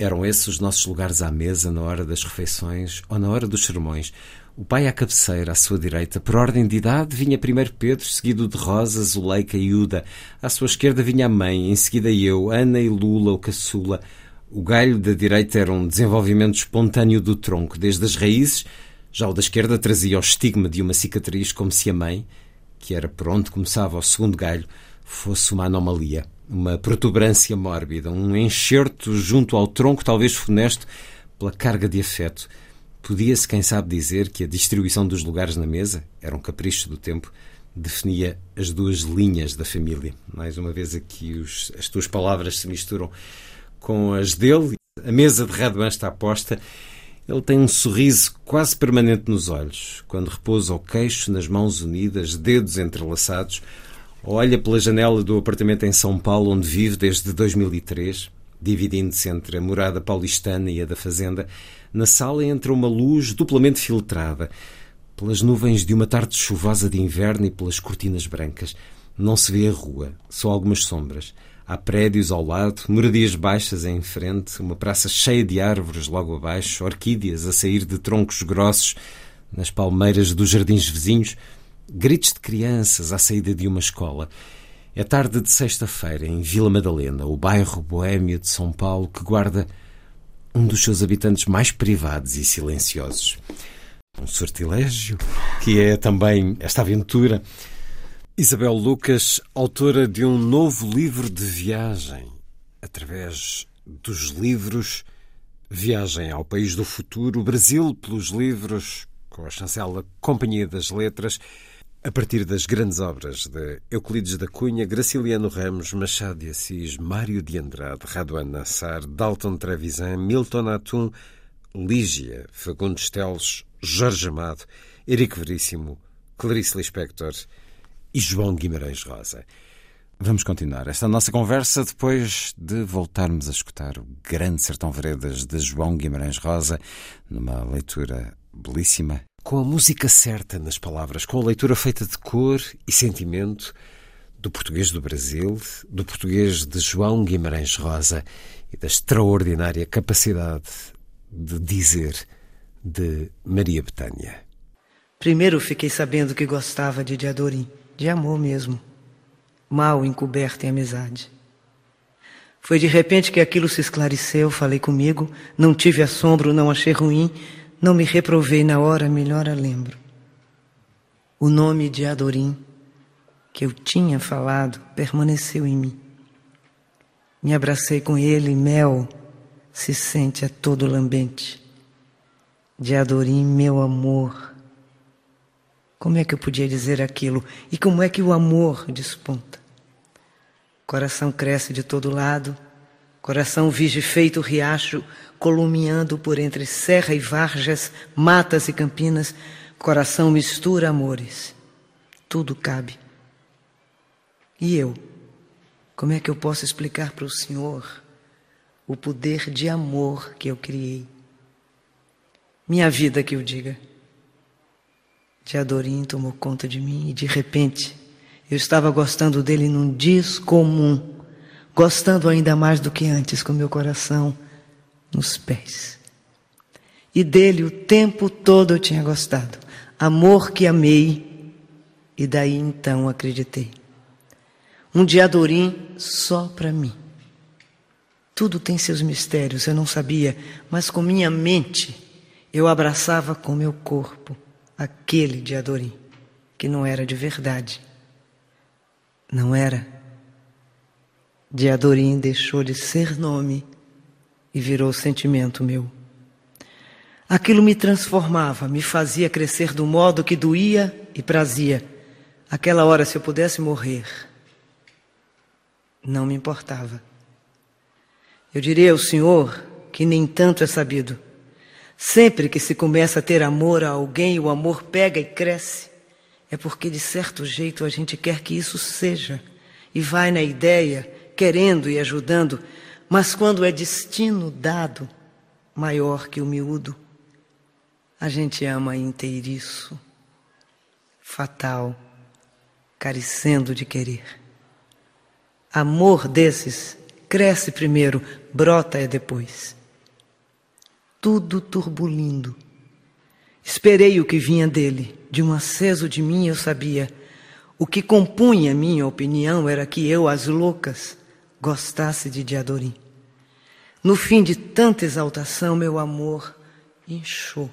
A: Eram esses os nossos lugares à mesa na hora das refeições ou na hora dos sermões. O pai à cabeceira, à sua direita, por ordem de idade, vinha primeiro Pedro, seguido de Rosa, Zuleika e Uda. À sua esquerda vinha a mãe, em seguida eu, Ana e Lula, o caçula. O galho da direita era um desenvolvimento espontâneo do tronco, desde as raízes. Já o da esquerda trazia o estigma de uma cicatriz, como se a mãe, que era por onde começava o segundo galho, fosse uma anomalia uma protuberância mórbida, um enxerto junto ao tronco, talvez funesto, pela carga de afeto. Podia-se, quem sabe, dizer que a distribuição dos lugares na mesa era um capricho do tempo, definia as duas linhas da família. Mais uma vez aqui os, as tuas palavras se misturam com as dele. A mesa de Redman está posta. Ele tem um sorriso quase permanente nos olhos, quando repousa o queixo nas mãos unidas, dedos entrelaçados, Olha pela janela do apartamento em São Paulo, onde vive desde 2003, dividindo-se entre a morada paulistana e a da fazenda. Na sala entra uma luz duplamente filtrada pelas nuvens de uma tarde chuvosa de inverno e pelas cortinas brancas. Não se vê a rua, só algumas sombras. Há prédios ao lado, moradias baixas em frente, uma praça cheia de árvores logo abaixo, orquídeas a sair de troncos grossos nas palmeiras dos jardins vizinhos, gritos de crianças à saída de uma escola. É tarde de sexta-feira, em Vila Madalena, o bairro boêmio de São Paulo, que guarda um dos seus habitantes mais privados e silenciosos. Um sortilégio, que é também esta aventura. Isabel Lucas, autora de um novo livro de viagem, através dos livros Viagem ao País do Futuro, Brasil pelos livros, com a chancela Companhia das Letras, a partir das grandes obras de Euclides da Cunha, Graciliano Ramos, Machado de Assis, Mário de Andrade, Raduan Nassar, Dalton Trevisan, Milton Atum, Lígia, Fagundes Teles, Jorge Amado, Erico Veríssimo, Clarice Lispector e João Guimarães Rosa. Vamos continuar esta nossa conversa depois de voltarmos a escutar o Grande Sertão Veredas de João Guimarães Rosa, numa leitura belíssima com a música certa nas palavras, com a leitura feita de cor e sentimento do português do Brasil, do português de João Guimarães Rosa e da extraordinária capacidade de dizer de Maria Betânia.
C: Primeiro fiquei sabendo que gostava de Diadorim, de amor mesmo, mal encoberto em amizade. Foi de repente que aquilo se esclareceu, falei comigo, não tive assombro, não achei ruim, não me reprovei na hora, melhor a lembro. O nome de Adorim, que eu tinha falado, permaneceu em mim. Me abracei com ele, mel se sente a todo lambente. De Adorim, meu amor. Como é que eu podia dizer aquilo? E como é que o amor desponta? Coração cresce de todo lado, Coração vige feito riacho, columiando por entre serra e varjas, matas e campinas, coração mistura amores. Tudo cabe. E eu? Como é que eu posso explicar para o Senhor o poder de amor que eu criei? Minha vida que eu diga. De Adorim tomou conta de mim e de repente eu estava gostando dele num descomum gostando ainda mais do que antes, com meu coração nos pés. E dele o tempo todo eu tinha gostado. Amor que amei, e daí então acreditei. Um diadorim só para mim. Tudo tem seus mistérios, eu não sabia, mas com minha mente eu abraçava com meu corpo aquele diadorim, que não era de verdade. Não era de Adorim deixou de ser nome e virou sentimento meu. Aquilo me transformava, me fazia crescer do modo que doía e prazia. Aquela hora, se eu pudesse morrer, não me importava. Eu diria ao Senhor que nem tanto é sabido. Sempre que se começa a ter amor a alguém, o amor pega e cresce. É porque, de certo jeito, a gente quer que isso seja. E vai na ideia querendo e ajudando, mas quando é destino dado, maior que o miúdo, a gente ama inteiriço, fatal, carecendo de querer. Amor desses cresce primeiro, brota é depois. Tudo turbulindo. Esperei o que vinha dele, de um aceso de mim eu sabia. O que compunha minha opinião era que eu, as loucas, gostasse de Diadorim. No fim de tanta exaltação, meu amor inchou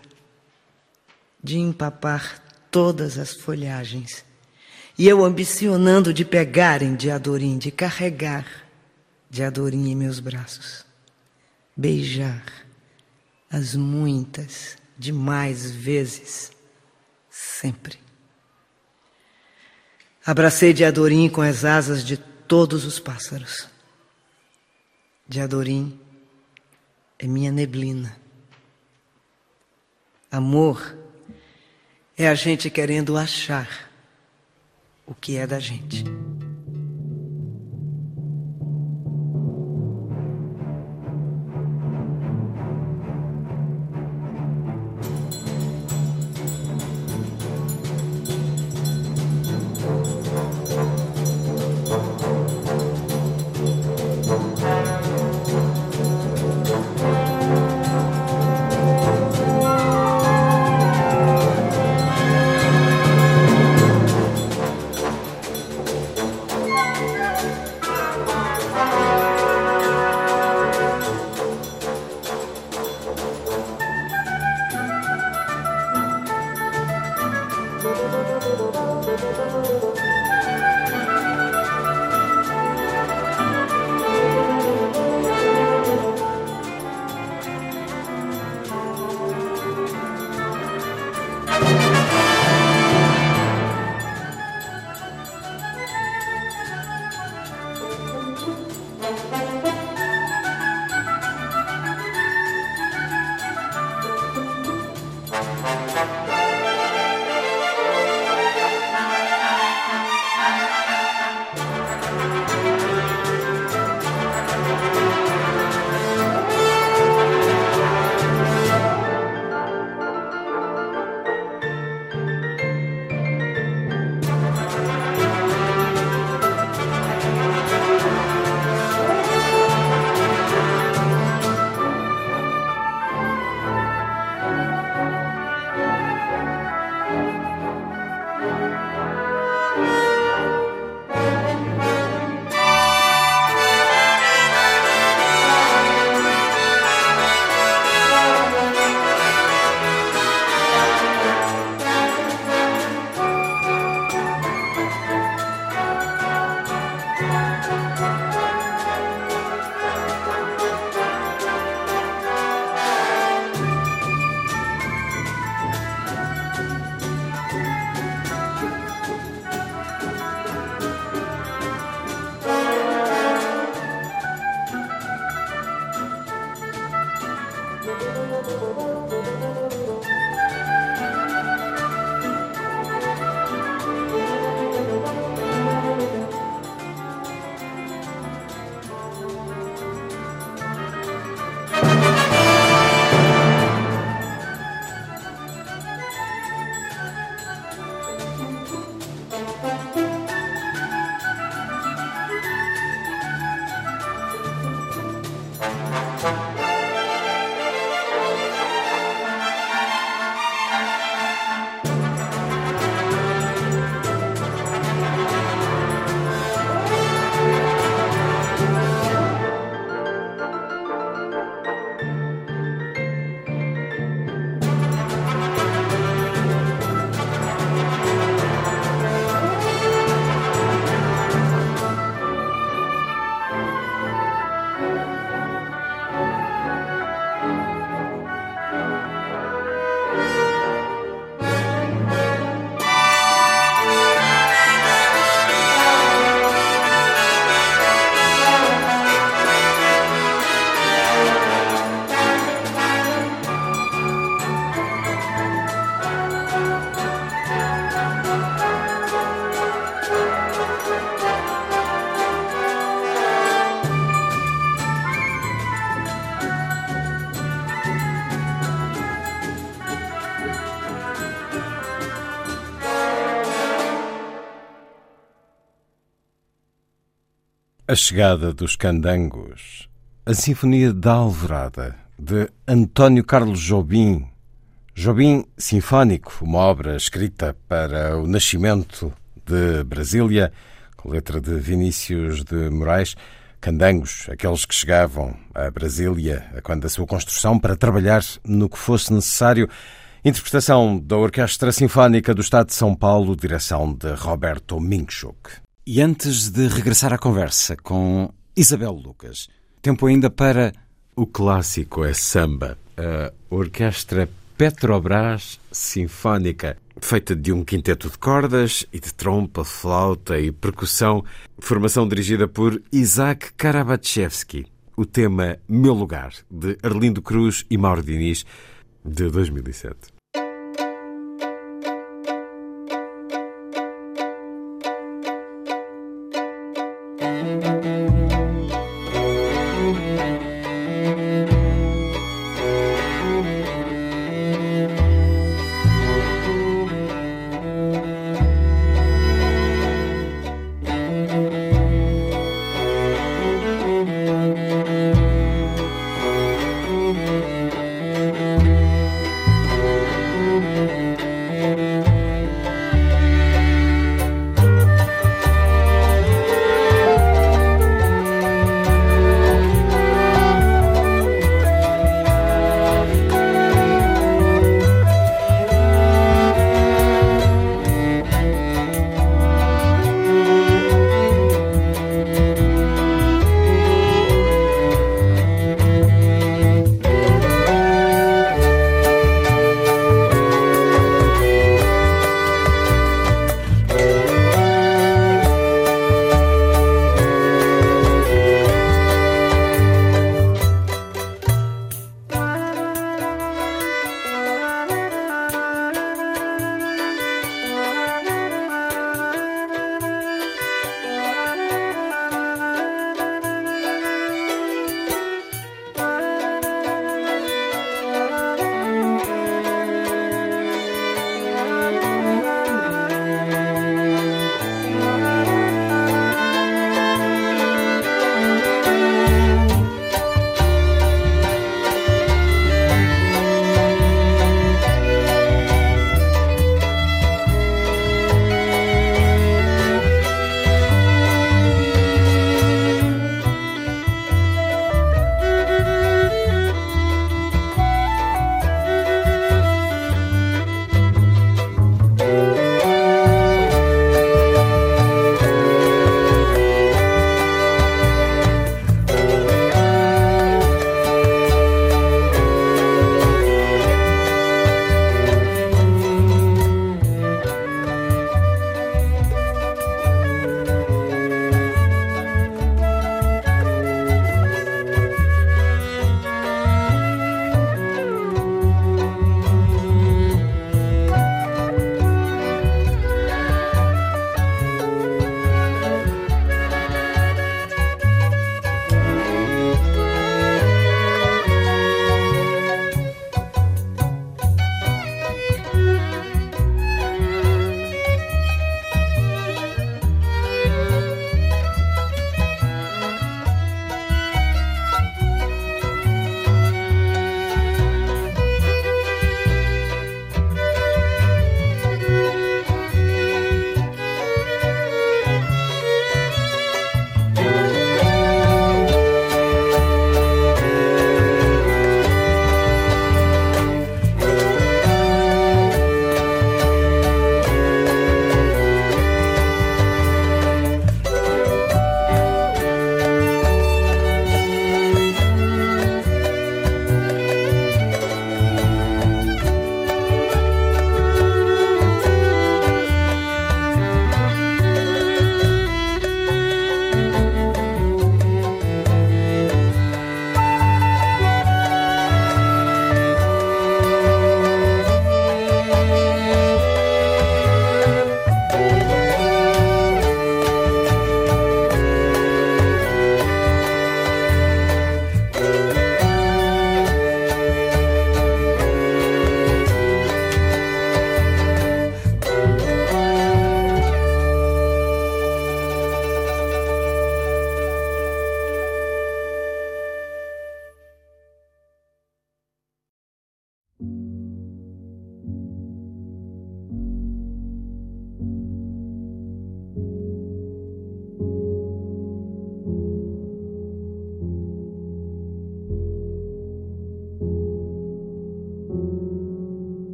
C: de empapar todas as folhagens. E eu ambicionando de pegar em Diadorim, de carregar Diadorim em meus braços, beijar as muitas, demais vezes, sempre. Abracei Diadorim com as asas de todos os pássaros de Adorim é minha neblina. Amor é a gente querendo achar o que é da gente.
A: A Chegada dos Candangos, a Sinfonia da Alvorada, de António Carlos Jobim. Jobim Sinfónico, uma obra escrita para o nascimento de Brasília, com letra de Vinícius de Moraes. Candangos, aqueles que chegavam a Brasília quando a sua construção para trabalhar no que fosse necessário. Interpretação da Orquestra Sinfónica do Estado de São Paulo, direção de Roberto Minchuk. E antes de regressar à conversa com Isabel Lucas, tempo ainda para o clássico é samba, a Orquestra Petrobras Sinfónica, feita de um quinteto de cordas e de trompa, flauta e percussão, formação dirigida por Isaac Karabachevsky. O tema Meu Lugar, de Arlindo Cruz e Mauro Diniz, de 2007.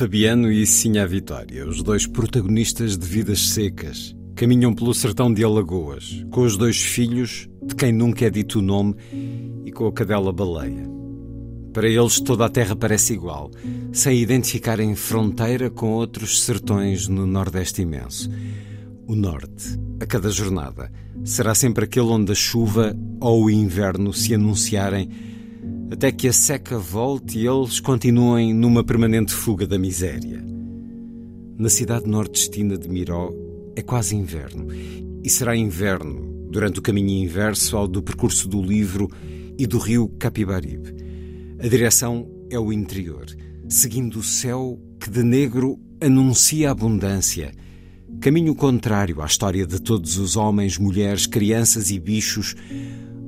A: Fabiano e Sinha Vitória, os dois protagonistas de Vidas Secas, caminham pelo sertão de Alagoas, com os dois filhos, de quem nunca é dito o nome, e com a cadela baleia. Para eles, toda a terra parece igual, sem identificarem fronteira com outros sertões no Nordeste imenso. O Norte, a cada jornada, será sempre aquele onde a chuva ou o inverno se anunciarem, até que a seca volte e eles continuem numa permanente fuga da miséria. Na cidade nordestina de Miró, é quase inverno. E será inverno durante o caminho inverso ao do percurso do livro e do rio Capibaribe. A direção é o interior, seguindo o céu que de negro anuncia abundância. Caminho contrário à história de todos os homens, mulheres, crianças e bichos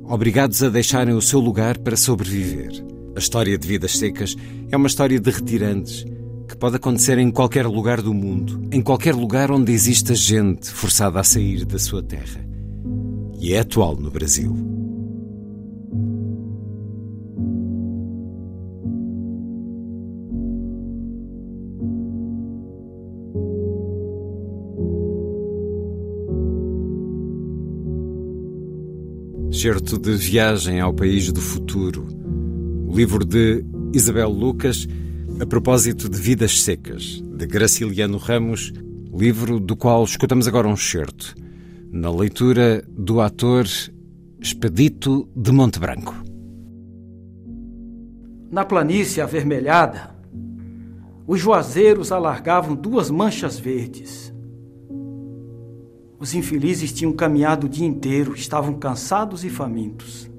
A: obrigados a deixarem o seu lugar para sobreviver. A história de vidas secas é uma história de retirantes que pode acontecer em qualquer lugar do mundo, em qualquer lugar onde exista gente forçada a sair da sua terra. E é atual no Brasil. Certo de Viagem ao País do Futuro, o livro de Isabel Lucas a propósito de Vidas Secas, de Graciliano Ramos, livro do qual escutamos agora um certo, na leitura do ator Expedito de Monte Branco.
D: Na planície avermelhada, os juazeiros alargavam duas manchas verdes. Os infelizes tinham caminhado o dia inteiro, estavam cansados e famintos.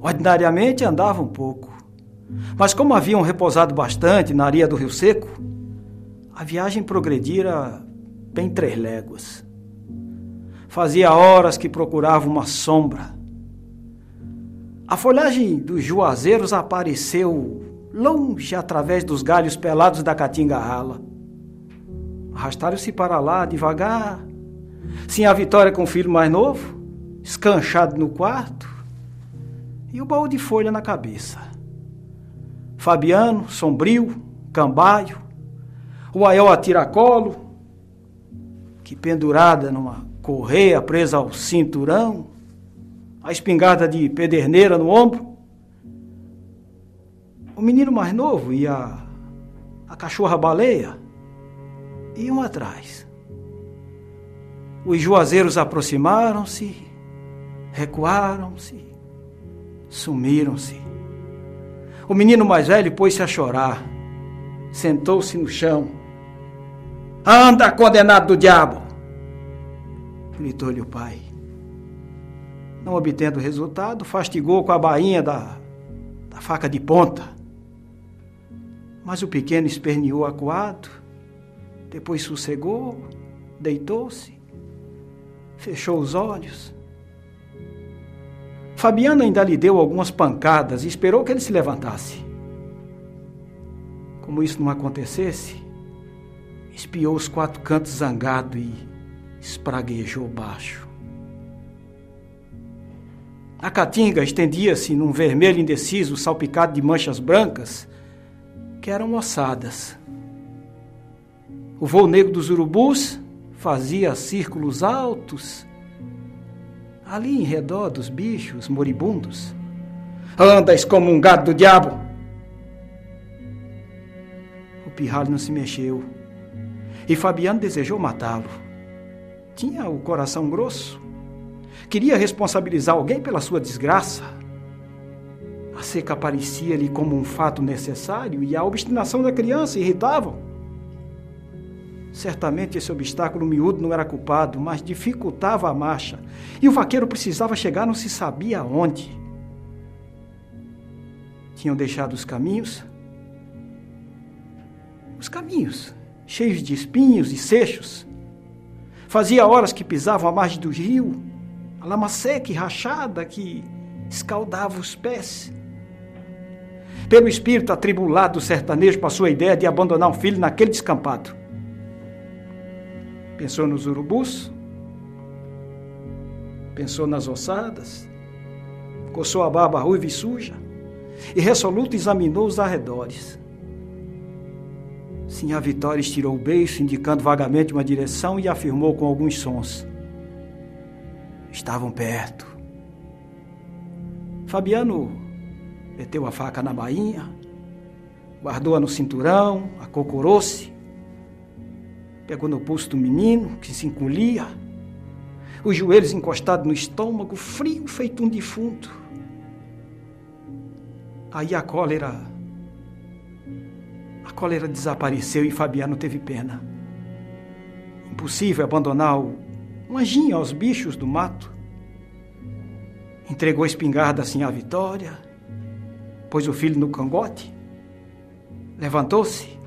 D: Ordinariamente andavam pouco. Mas como haviam repousado bastante na areia do Rio Seco, a viagem progredira bem três léguas. Fazia horas que procurava uma sombra. A folhagem dos juazeiros apareceu longe através dos galhos pelados da caatinga rala. Arrastaram-se para lá devagar. Sim, a Vitória com o filho mais novo, escanchado no quarto, e o baú de folha na cabeça. Fabiano, sombrio, cambaio, o aiol a tiracolo, que pendurada numa correia presa ao cinturão, a espingarda de pederneira no ombro. O menino mais novo e a, a cachorra-baleia iam atrás. Os juazeiros aproximaram-se, recuaram-se, sumiram-se. O menino mais velho pôs-se a chorar. Sentou-se no chão. Anda, condenado do diabo! Gritou-lhe o pai. Não obtendo resultado, fastigou com a bainha da, da faca de ponta. Mas o pequeno esperneou acuado, depois sossegou, deitou-se, fechou os olhos Fabiano ainda lhe deu algumas pancadas e esperou que ele se levantasse. Como isso não acontecesse, espiou os quatro cantos zangado e espraguejou baixo. A caatinga estendia-se num vermelho indeciso salpicado de manchas brancas que eram ossadas. O voo negro dos urubus fazia círculos altos ali em redor dos bichos moribundos. Anda excomungado do diabo! O pirralho não se mexeu e Fabiano desejou matá-lo. Tinha o coração grosso. Queria responsabilizar alguém pela sua desgraça. A seca parecia-lhe como um fato necessário e a obstinação da criança irritava. Certamente esse obstáculo miúdo não era culpado, mas dificultava a marcha. E o vaqueiro precisava chegar não se sabia aonde. Tinham deixado os caminhos. Os caminhos, cheios de espinhos e seixos. Fazia horas que pisavam a margem do rio, a lama seca e rachada que escaldava os pés. Pelo espírito atribulado, o sertanejo passou a ideia de abandonar o filho naquele descampado. Pensou nos urubus, pensou nas ossadas, coçou a barba ruiva e suja e resoluto examinou os arredores. Sim, a Vitória estirou o beiço, indicando vagamente uma direção e afirmou com alguns sons. Estavam perto. Fabiano meteu a faca na bainha, guardou-a no cinturão, acocorou-se, pegou no pulso do menino, que se encolhia, os joelhos encostados no estômago, frio feito um defunto. Aí a cólera. A cólera desapareceu e Fabiano teve pena. Impossível abandonar o, um anjinho aos bichos do mato. Entregou a espingarda assim à Vitória, pôs o filho no cangote, levantou-se,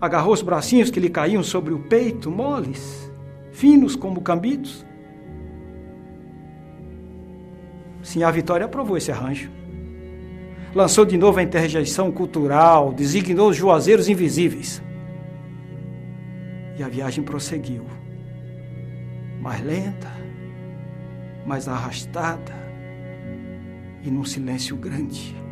D: agarrou os bracinhos que lhe caíam sobre o peito, moles, finos como cambitos. Sim, a Vitória aprovou esse arranjo. Lançou de novo a interjeição cultural, designou os juazeiros invisíveis. E a viagem prosseguiu. Mais lenta, mais arrastada e num silêncio grande.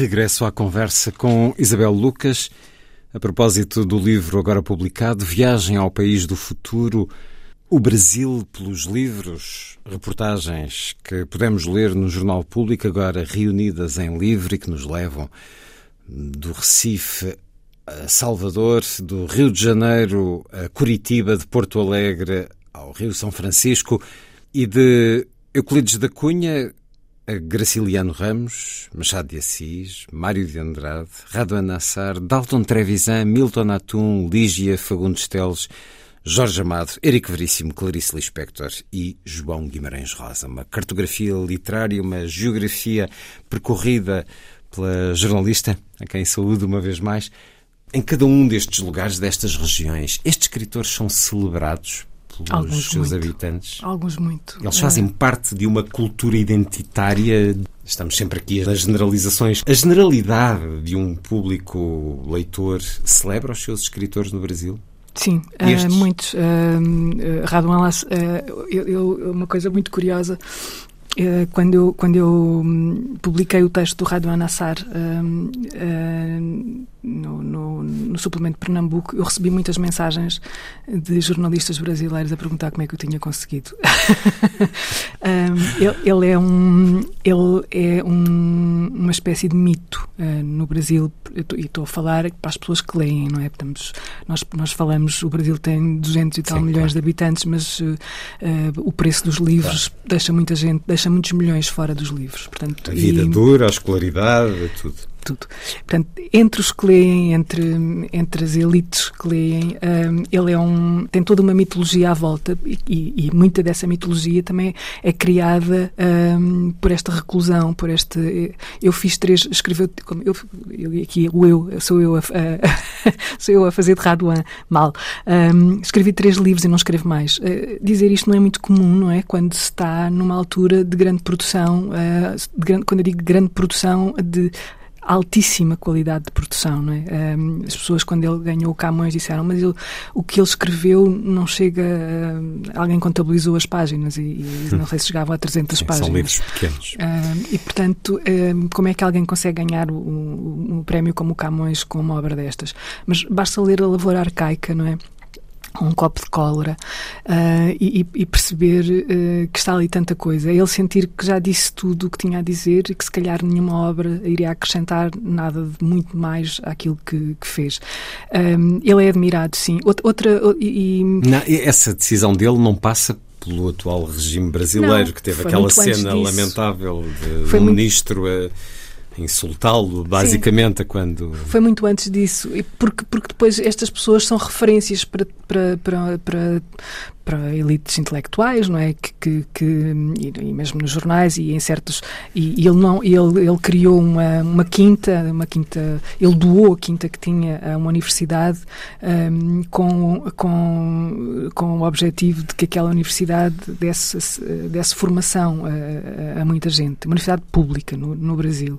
A: Regresso à conversa com Isabel Lucas, a propósito do livro agora publicado, Viagem ao País do Futuro, o Brasil pelos livros, reportagens que podemos ler no Jornal Público, agora reunidas em livro e que nos levam do Recife a Salvador, do Rio de Janeiro a Curitiba, de Porto Alegre ao Rio São Francisco e de Euclides da Cunha, Graciliano Ramos, Machado de Assis, Mário de Andrade, Radoan Nassar, Dalton Trevisan, Milton Atum, Lígia Fagundes Teles, Jorge Amado, Eric Veríssimo, Clarice Lispector e João Guimarães Rosa. Uma cartografia literária, uma geografia percorrida pela jornalista, a quem saúdo uma vez mais. Em cada um destes lugares, destas regiões, estes escritores são celebrados pelos
B: Alguns
A: seus
B: muito.
A: habitantes?
B: Alguns muito.
A: Eles fazem parte de uma cultura identitária. Estamos sempre aqui nas generalizações. A generalidade de um público leitor celebra os seus escritores no Brasil?
B: Sim, ah, muitos. Uh, Raduan Lass, ah, eu, eu- uma coisa muito curiosa. eh, Quando eu, quando eu hum, publiquei o texto do Raduan Nassar hum, no, no, no suplemento de Pernambuco, eu recebi muitas mensagens de jornalistas brasileiros a perguntar como é que eu tinha conseguido. (laughs) Hum, ele, ele é um ele é um- uma espécie de mito ah, no Brasil e estou a falar para as pessoas que leem, não é? Estamos, nós, nós falamos, o Brasil tem 200 e tal
A: Sim,
B: milhões
A: claro.
B: de habitantes, mas uh, uh, o preço dos livros deixa muita gente, deixa muitos milhões fora dos livros. Portanto,
A: A vida
B: e-
A: dura, a escolaridade, tudo.
B: Tudo. Portanto, entre os que leem, entre, entre as elites que leem, hum, ele é um, tem toda uma mitologia à volta e, e- e muita dessa mitologia também é criada hum, por esta reclusão, por este. Eu fiz três, escreveu, como eu, eu aqui o eu, sou eu a, a- (laughs) sou eu a fazer de Raduan mal. Hum, escrevi três livros e não escrevo mais. Eh, dizer isto não é muito comum, não é? Quando se está numa altura de grande produção, eh, de grande- quando eu digo grande produção de altíssima qualidade de produção, não é? Um, as pessoas quando ele ganhou o Camões disseram, mas ele, o que ele escreveu não chega, a, alguém contabilizou as páginas e, e (laughs) não sei se chegavam a 300
A: Sim,
B: páginas.
A: são livros pequenos.
B: Um, e portanto, um, como é que alguém consegue ganhar o- o- um prémio como o Camões com uma obra destas? Mas basta ler a Lavoura Arcaica, não é? Um copo de cólera ah, e, e- perceber ah, que está ali tanta coisa. É Ele sentir que já disse tudo o que tinha a dizer e que se calhar nenhuma obra iria acrescentar nada de muito mais àquilo que, que fez. Ahm, ele é admirado, sim. Outra, outra e,
A: Não, essa decisão dele não passa pelo atual regime brasileiro,
B: Não,
A: que teve aquela cena lamentável de
B: Foi
A: um
B: muito-
A: ministro a, insultá-lo, basicamente, quando.
B: Foi muito antes disso, e porque, porque depois estas pessoas são referências para, para, para, para, para elites intelectuais, não é? Que, que, que e, mesmo nos jornais e em certos e, e, ele não ele, ele criou uma, uma quinta, uma quinta, ele doou a quinta que tinha a uma universidade um, com, com, com o objetivo de que aquela universidade desse, desse formação a, a muita gente, uma universidade pública no, no Brasil.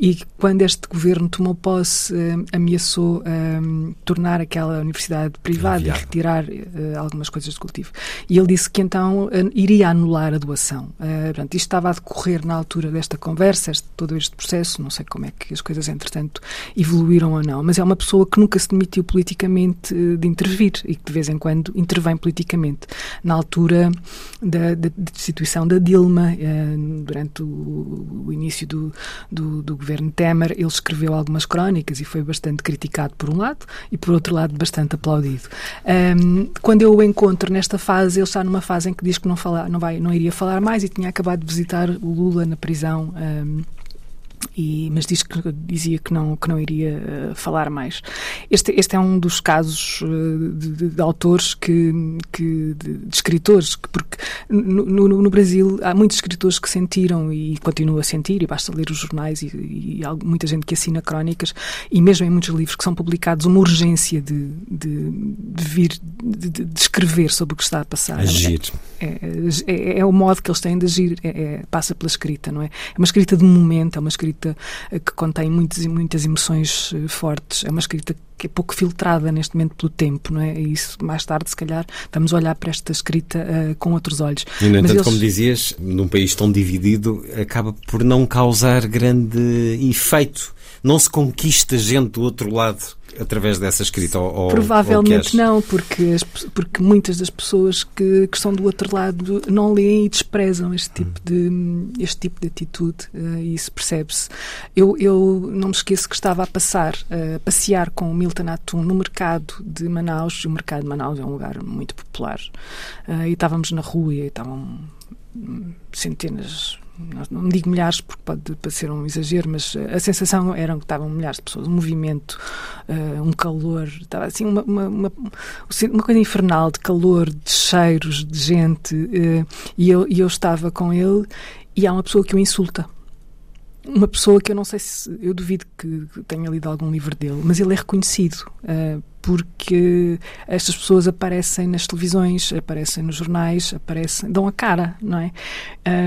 B: E quando este governo tomou posse, uh, ameaçou uh, tornar aquela universidade privada e retirar uh, algumas coisas de cultivo. E ele disse que então iria anular a doação. portanto, isto estava a decorrer na altura desta conversa, este, todo este processo. Não sei como é que as coisas, entretanto, evoluíram ou não. Mas é uma pessoa que nunca se demitiu politicamente de intervir e que de vez em quando intervém politicamente. Na altura da, da destituição da Dilma, durante o, o início do, do, do governo governo Temer, ele escreveu algumas crónicas e foi bastante criticado por um lado e por outro lado bastante aplaudido. Um, quando eu o encontro nesta fase, ele está numa fase em que diz que não, fala, não, vai, não iria falar mais e tinha acabado de visitar o Lula na prisão. Um, e, mas diz que, dizia que não, que não iria uh, falar mais. Este, este é um dos casos uh, de, de, de, autores que, que de, de escritores, que, porque no, no, no, Brasil há muitos escritores que sentiram e continuam a sentir, e basta ler os jornais e, e há muita gente que assina crónicas, e mesmo em muitos livros que são publicados, uma urgência de, de, vir, de, escrever sobre o que está a passar.
A: Agir.
B: É, é, é, é, o modo que eles têm de agir, é, é, passa pela escrita, não é? É uma escrita de momento, é uma escrita escrita eh, que contém muitas, muitas emoções eh, fortes. É uma escrita que é pouco filtrada neste momento pelo tempo, não é? E isso, mais tarde, se calhar, vamos olhar para esta escrita uh, com outros olhos.
A: E, no entanto, eles... como dizias, num país tão dividido, acaba por não causar grande efeito. Não se conquista gente do outro lado através dessa escrita? Ou,
B: Provavelmente ou não, porque, as, porque muitas das pessoas que, que estão do outro lado não leem e desprezam este tipo de, este tipo de atitude uh, e isso percebe-se. Eu, eu não me esqueço que estava a passar, uh, a passear com o Milton Atum no mercado de Manaus, o mercado de Manaus é um lugar muito popular, uh, e estávamos na rua e estavam centenas não digo milhares porque pode parecer um exagero, mas a sensação era que estavam milhares de pessoas, um movimento, uh, um calor, estava assim uma, uma, uma, uma, coisa infernal de calor, de cheiros, de gente, uh, e, eu, e eu estava com ele e há uma pessoa que o insulta uma pessoa que eu não sei se eu duvido que tenha lido algum livro dele, mas ele é reconhecido uh, porque estas pessoas aparecem nas televisões, aparecem nos jornais, aparecem, dão a cara, não é?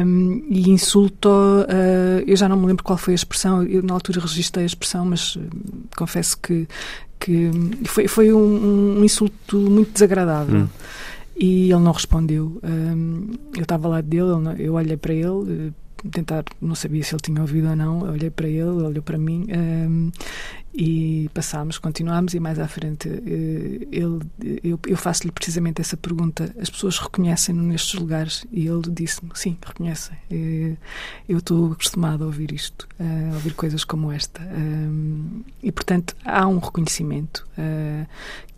B: Um, e insulto, uh, eu já não me lembro qual foi a expressão, eu na altura registrei a expressão, mas uh, confesso que, que foi, foi um, um insulto muito desagradável. Hum. E ele não respondeu. Um, eu estava lá dele, eu olhei para ele, tentar, não sabia se ele tinha ouvido ou não, olhei para ele, olhou para mim um, e passámos, continuámos e mais à frente eh, ele, eu, eu faço-lhe precisamente essa pergunta, as pessoas reconhecem-no nestes lugares? E ele disse-me, sim, reconhecem. Eh, eu estou acostumado a ouvir isto, a ouvir coisas como esta. Um, e, portanto, há um reconhecimento uh,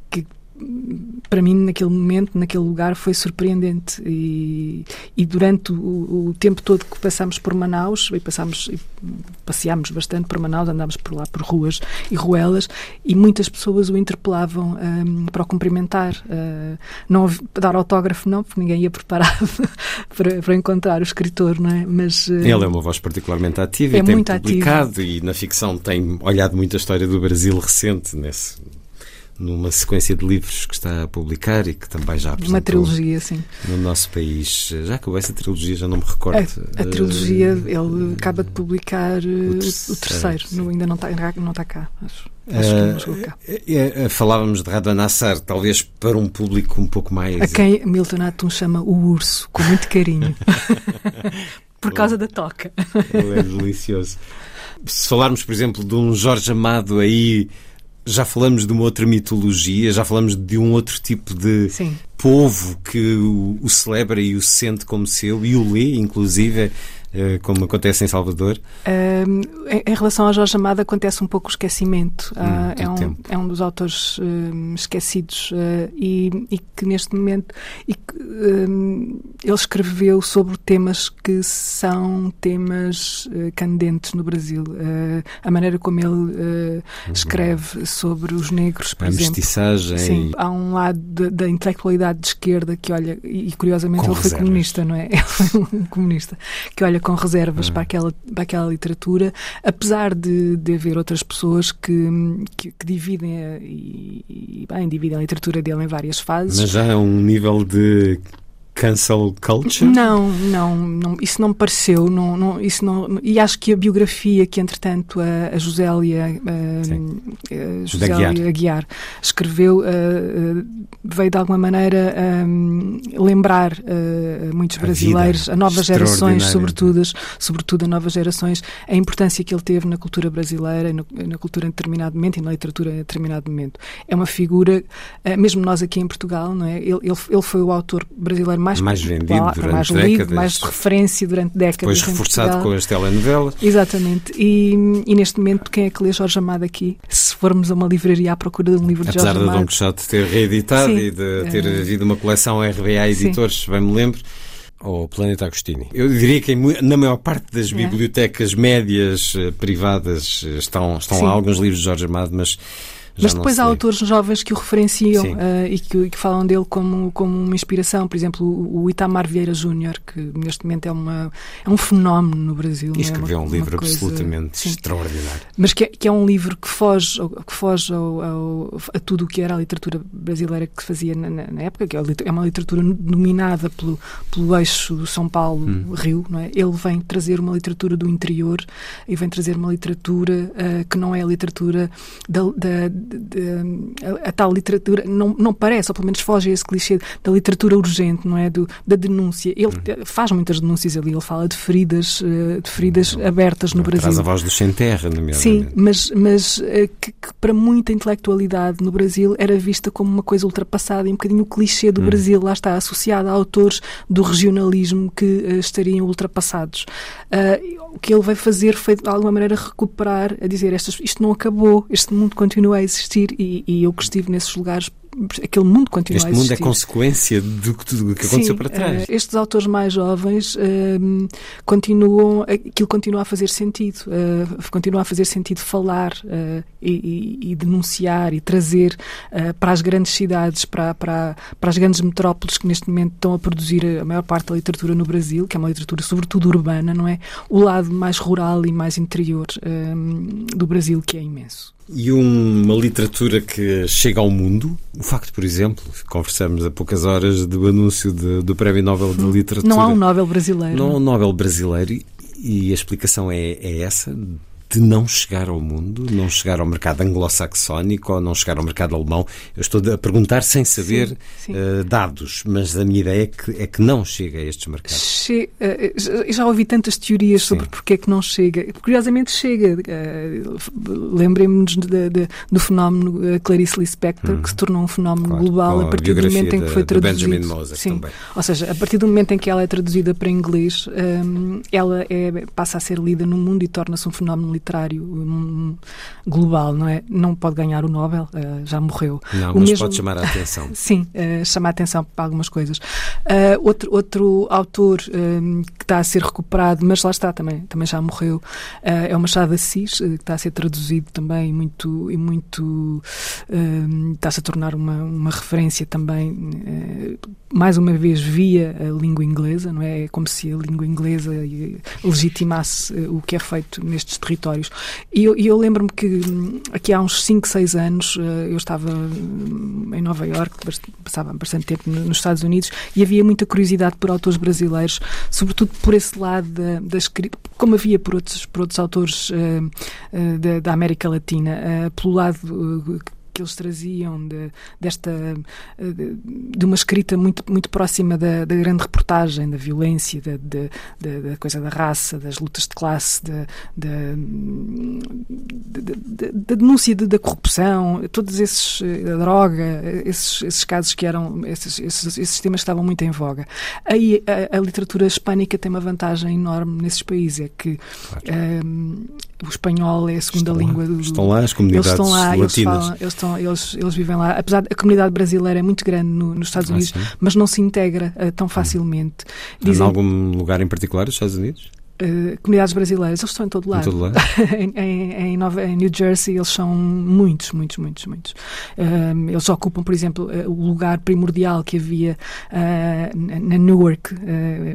B: que para mim naquele momento, naquele lugar foi surpreendente e, e durante o, o, tempo todo que passámos por Manaus e passámos e passeámos bastante por Manaus, andámos por lá por ruas e ruelas e muitas pessoas o interpelavam um, para o cumprimentar uh, não dar autógrafo não, porque ninguém ia preparado (laughs) para, para, encontrar o escritor, não é? Mas,
A: uh, Ele é uma voz particularmente ativa
B: é
A: e tem publicado ativo. e na ficção tem olhado muito a história do Brasil recente nesse numa sequência de livros que está a publicar e que também já apresentou
B: uma trilogia, sim.
A: no nosso país. Já acabou essa trilogia, já não me recordo.
B: A, a trilogia, uh, ele acaba de publicar uh, o, o, terceiro, ainda não está, não está cá, acho. Acho uh, cá.
A: Uh, falávamos de Radon Assar, talvez para um público um pouco mais.
B: A quem Milton Atum chama o urso, com muito carinho. (laughs) Por causa da toca.
A: Ele é delicioso. Se falarmos, por exemplo, de um Jorge Amado aí já falamos de uma outra mitologia, já falamos de um outro tipo de
B: Sim.
A: povo que o, o celebra e o sente como seu e o lê, inclusive, como acontece em Salvador?
B: Um, em, em, relação ao Jorge Amado acontece um pouco o esquecimento. Hum, uh, é, um, é, um, dos autores um, esquecidos uh, e, e, que neste momento e que, hum, ele escreveu sobre temas que são temas uh, candentes no Brasil. a maneira como ele uhum. escreve sobre os negros, por
A: a
B: exemplo.
A: mestiçagem.
B: Sim, há um lado da intelectualidade de esquerda que olha, e, e curiosamente
A: Com
B: ele
A: reservas.
B: foi comunista, não é? (laughs) Ele foi um comunista que olha com reservas para, aquela, para aquela literatura, apesar de, de haver outras pessoas que, que, que dividem, a, e, e, bem, dividem a literatura dele em várias fases.
A: Mas já é um nível de cancel culture?
B: Não, não, não, isso não me pareceu. Não, não, isso não, e acho que a biografia que, entretanto, a, a Josélia, a, a Josélia Aguiar. Aguiar. escreveu uh, veio de alguma maneira um, lembrar uh, muitos brasileiros, a, a novas gerações, sobretudo, sobretudo a novas gerações, a importância que ele teve na cultura brasileira, no, na cultura em determinado momento e na literatura em determinado momento. É uma figura, uh, mesmo nós aqui em Portugal, não é? Ele, ele, ele foi o autor brasileiro mais,
A: mais vendido durante
B: mais
A: décadas.
B: lido, mais de referência durante décadas.
A: Depois reforçado com as telenovelas.
B: Exatamente. E, e, neste momento, quem é que lê Jorge Amado aqui? Se formos a uma livraria à procura de um livro
A: Apesar
B: de Jorge
A: Amado. Apesar de Dom Quixote ter reeditado
B: Sim,
A: e de ter uh, havido uma coleção RBA Editores, Sim. bem me lembro, ou Planeta Agostini. Eu diria que na maior parte das é. bibliotecas médias uh, privadas estão, estão lá alguns livros de Jorge Amado, mas
B: mas depois há autores jovens que o referenciam uh, e que, que, falam dele como, como uma inspiração. Por exemplo, o, Itamar Vieira Júnior, que neste momento é, uma, é um fenómeno no Brasil.
A: E escreveu é uma, um livro absolutamente sim. extraordinário.
B: Mas que é, que é, um livro que foge, que foge ao, ao, a tudo o que era a literatura brasileira que se fazia na, na época, que é, é uma literatura dominada pelo, pelo eixo São Paulo-Rio. Hum. É? Ele vem trazer uma literatura do interior e vem trazer uma literatura uh, que não é a literatura da, da de, de, a, a, tal literatura não, não parece, ou pelo menos foge a esse clichê da literatura urgente, não é? Do, da denúncia. Ele uhum. faz muitas denúncias ali, ele fala de feridas, eh, de feridas uhum. abertas no Brasil.
A: Traz a voz do sem terra, nomeadamente.
B: Sim, mas, mas eh, que, que, para muita intelectualidade no Brasil era vista como uma coisa ultrapassada e um bocadinho o clichê do uhum. Brasil, lá está, associado a autores do regionalismo que uh, estariam ultrapassados. Uh, o que ele vai fazer foi, de alguma maneira, recuperar, a dizer, isto não acabou, este mundo continua a existir e, e eu que estive nesses lugares aquele mundo continua
A: este
B: a existir.
A: mundo é consequência do que, do que aconteceu
B: Sim,
A: para trás.
B: Uh, estes autores mais jovens uh, continuam, aquilo continua a fazer sentido, uh, continua a fazer sentido falar e, e, e, denunciar e trazer para as grandes cidades, para, para, para as grandes metrópoles que neste momento estão a produzir a maior parte da literatura no Brasil, que é uma literatura sobretudo urbana, não é? O lado mais rural e mais interior do Brasil, que é imenso.
A: E uma literatura que chega ao mundo? O facto, por exemplo, conversamos há poucas horas do anúncio de, do Prémio Nobel de Literatura.
B: Não há um Nobel brasileiro.
A: Não há um Nobel brasileiro e, e a explicação é, é essa? De não chegar ao mundo, não chegar ao mercado anglo-saxónico ou não chegar ao mercado alemão. Eu estou a perguntar sem saber sim, sim. Uh, dados, mas a minha ideia é que, é que não chega a estes mercados.
B: Che uh, já ouvi tantas teorias sim. sobre porque é que não chega. Curiosamente chega. Uh, Lembremos-nos do fenómeno Clarice Lispector, hum. que se tornou um fenómeno claro, global a partir do momento em que foi traduzido.
A: Benjamin
B: sim.
A: também.
B: Ou seja, a partir do momento em que ela é traduzida para inglês, um, ela é, passa a ser lida no mundo e torna-se um fenómeno literário um, global, não é? Não pode ganhar o Nobel, uh, já morreu.
A: Não, o mas mesmo... pode chamar a atenção. (laughs)
B: Sim, uh, chamar a atenção para algumas coisas. Uh, outro, outro autor um, que está a ser recuperado, mas lá está também, também já morreu, é o Machado Assis, que está a ser traduzido também muito, e muito está-se a tornar uma, uma referência também, mais uma vez, via a língua inglesa, não é? É como se a língua inglesa legitimasse o que é feito nestes territórios territórios. E eu, eu lembro-me que hum, aqui há uns 5, 6 anos eh, eu estava hum, em Nova Iorque, passava bastante tempo nos Estados Unidos e havia muita curiosidade por autores brasileiros, sobretudo por esse lado da, da escrita, como havia por outros, por outros autores uh, uh, da, da, América Latina, uh, pelo lado que eles traziam de, desta de, de, uma escrita muito muito próxima da, da grande reportagem da violência da, da, da, coisa da raça das lutas de classe da, da, da denúncia da corrupção todos esses a droga esses, esses casos que eram esses, esses, esses temas estavam muito em voga aí a, a literatura hispânica tem uma vantagem enorme nesses países é que claro. um, o espanhol é a segunda
A: estão
B: língua
A: lá,
B: do,
A: estão lá as comunidades
B: eles estão lá,
A: latinas.
B: Eles, falam, eles, estão, eles, eles vivem lá. Apesar de a comunidade brasileira é muito grande no, nos Estados Unidos, ah, mas não se integra uh, tão facilmente.
A: Dizem, em algum lugar em particular dos Estados Unidos?
B: Uh, comunidades brasileiras, eles estão em todo lado.
A: Em, todo lado. (laughs)
B: em, em, Nova, em, New Jersey eles são muitos, muitos, muitos, muitos. Uh, eles ocupam, por exemplo, uh, o lugar primordial que havia na Newark,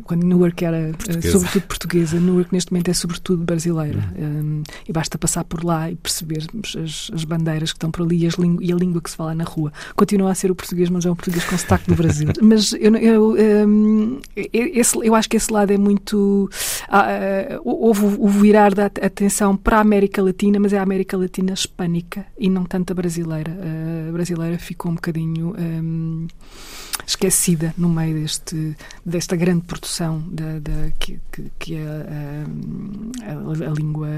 B: quando Newark era sobretudo portuguesa. Newark neste momento é sobretudo brasileira. Uhum. e basta passar por lá e percebermos as, as bandeiras que estão por ali e, e, a língua que se fala na rua. Continua a ser o português, mas é um português com sotaque do Brasil. (laughs) mas eu, eu, um, esse, eu acho que esse lado é muito uh, houve o virar da atenção para a América Latina, mas é a América Latina hispânica e não tanto a brasileira. Uh, a brasileira ficou um bocadinho um, esquecida no meio deste, desta grande produção da, da que, que, é a, a, a, língua,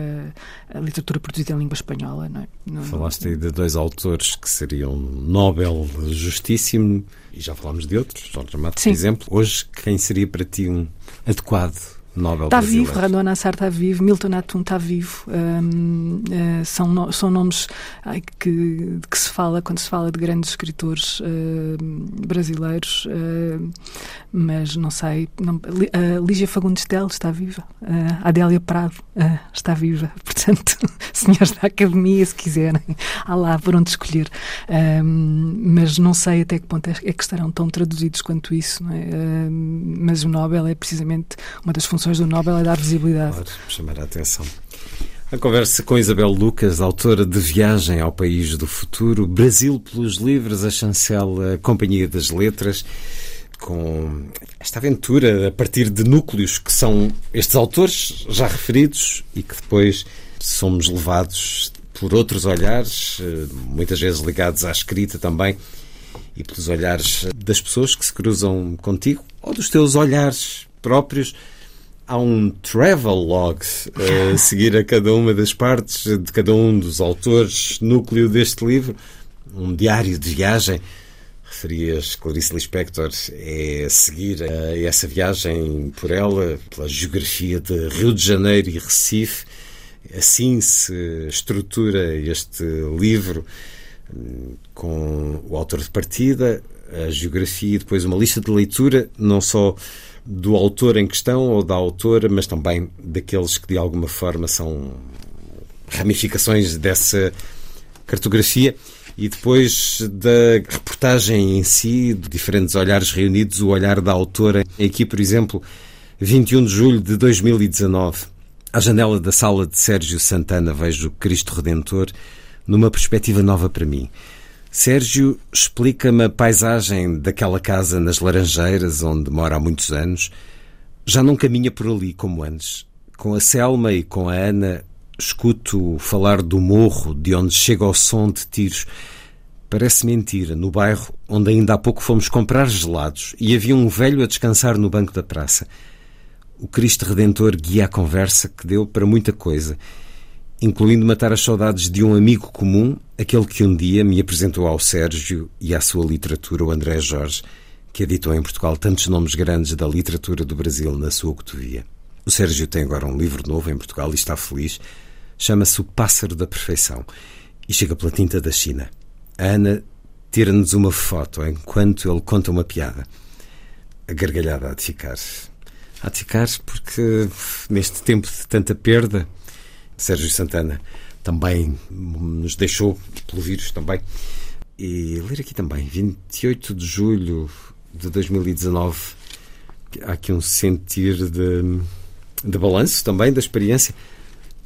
B: a literatura produzida em língua espanhola. Não é?
A: não, Falaste aí de dois autores que seriam Nobel justíssimo, e já falámos de outros, Jorge Amado, por exemplo. Hoje, quem seria para ti um adequado Nobel
B: Está vivo, Randon Nassar está vivo, Milton Atum está vivo. Um, uh, eh, são, no, são nomes ai, que, que se fala quando se fala de grandes escritores uh, brasileiros, uh, mas não sei. Não, Lígia Fagundes Teles está viva, Adélia Prado está viva. (laughs) Portanto, senhores da Academia, se quiserem, há lá por onde escolher. Um, mas não sei até que ponto é, é que estarão tão traduzidos quanto isso. É? mas o Nobel é precisamente uma das funções funções do Nobel é dar visibilidade.
A: Claro, chamar a atenção. A conversa com Isabel Lucas, autora de Viagem ao País do Futuro, Brasil pelos Livros, a chancela Companhia das Letras, com esta aventura a partir de núcleos que são estes autores já referidos e que depois somos levados por outros olhares, muitas vezes ligados à escrita também, e pelos olhares das pessoas que se cruzam contigo, ou dos teus olhares próprios há um travel log a (laughs) seguir a cada uma das partes de cada um dos autores, núcleo deste livro, um diário de viagem. Referias Clarice Lispector, é seguir essa viagem por ela, pela geografia de Rio de Janeiro e Recife. Assim se estrutura este livro com o autor de partida, a geografia e depois uma lista de leitura, não só do autor em questão ou da autora, mas também daqueles que de alguma forma são ramificações dessa cartografia e depois da reportagem em si, de diferentes olhares reunidos, o olhar da autora. Aqui, por exemplo, 21 de julho de 2019, à janela da sala de Sérgio Santana vejo Cristo Redentor numa perspectiva nova para mim. Sérgio explica-me a paisagem daquela casa nas Laranjeiras, onde mora há muitos anos. Já não caminha por ali como antes. Com a Selma e com a Ana, escuto falar do morro de onde chega o som de tiros. Parece mentira, no bairro onde ainda há pouco fomos comprar gelados e havia um velho a descansar no banco da praça. O Cristo Redentor guia a conversa que deu para muita coisa incluindo matar as saudades de um amigo comum, aquele que um dia me apresentou ao Sérgio e à sua literatura, o André Jorge, que editou em Portugal tantos nomes grandes da literatura do Brasil na sua cotovia. O Sérgio tem agora um livro novo em Portugal e está feliz. Chama-se O Pássaro da Perfeição e chega pela tinta da China. A Ana tira-nos uma foto enquanto ele conta uma piada. A gargalhada há de ficar. Há de ficar porque neste tempo de tanta perda Sérgio Santana também nos deixou pelo vírus também. E ler aqui também, 28 de julho de 2019, há aqui um sentir de, de balanço também da experiência.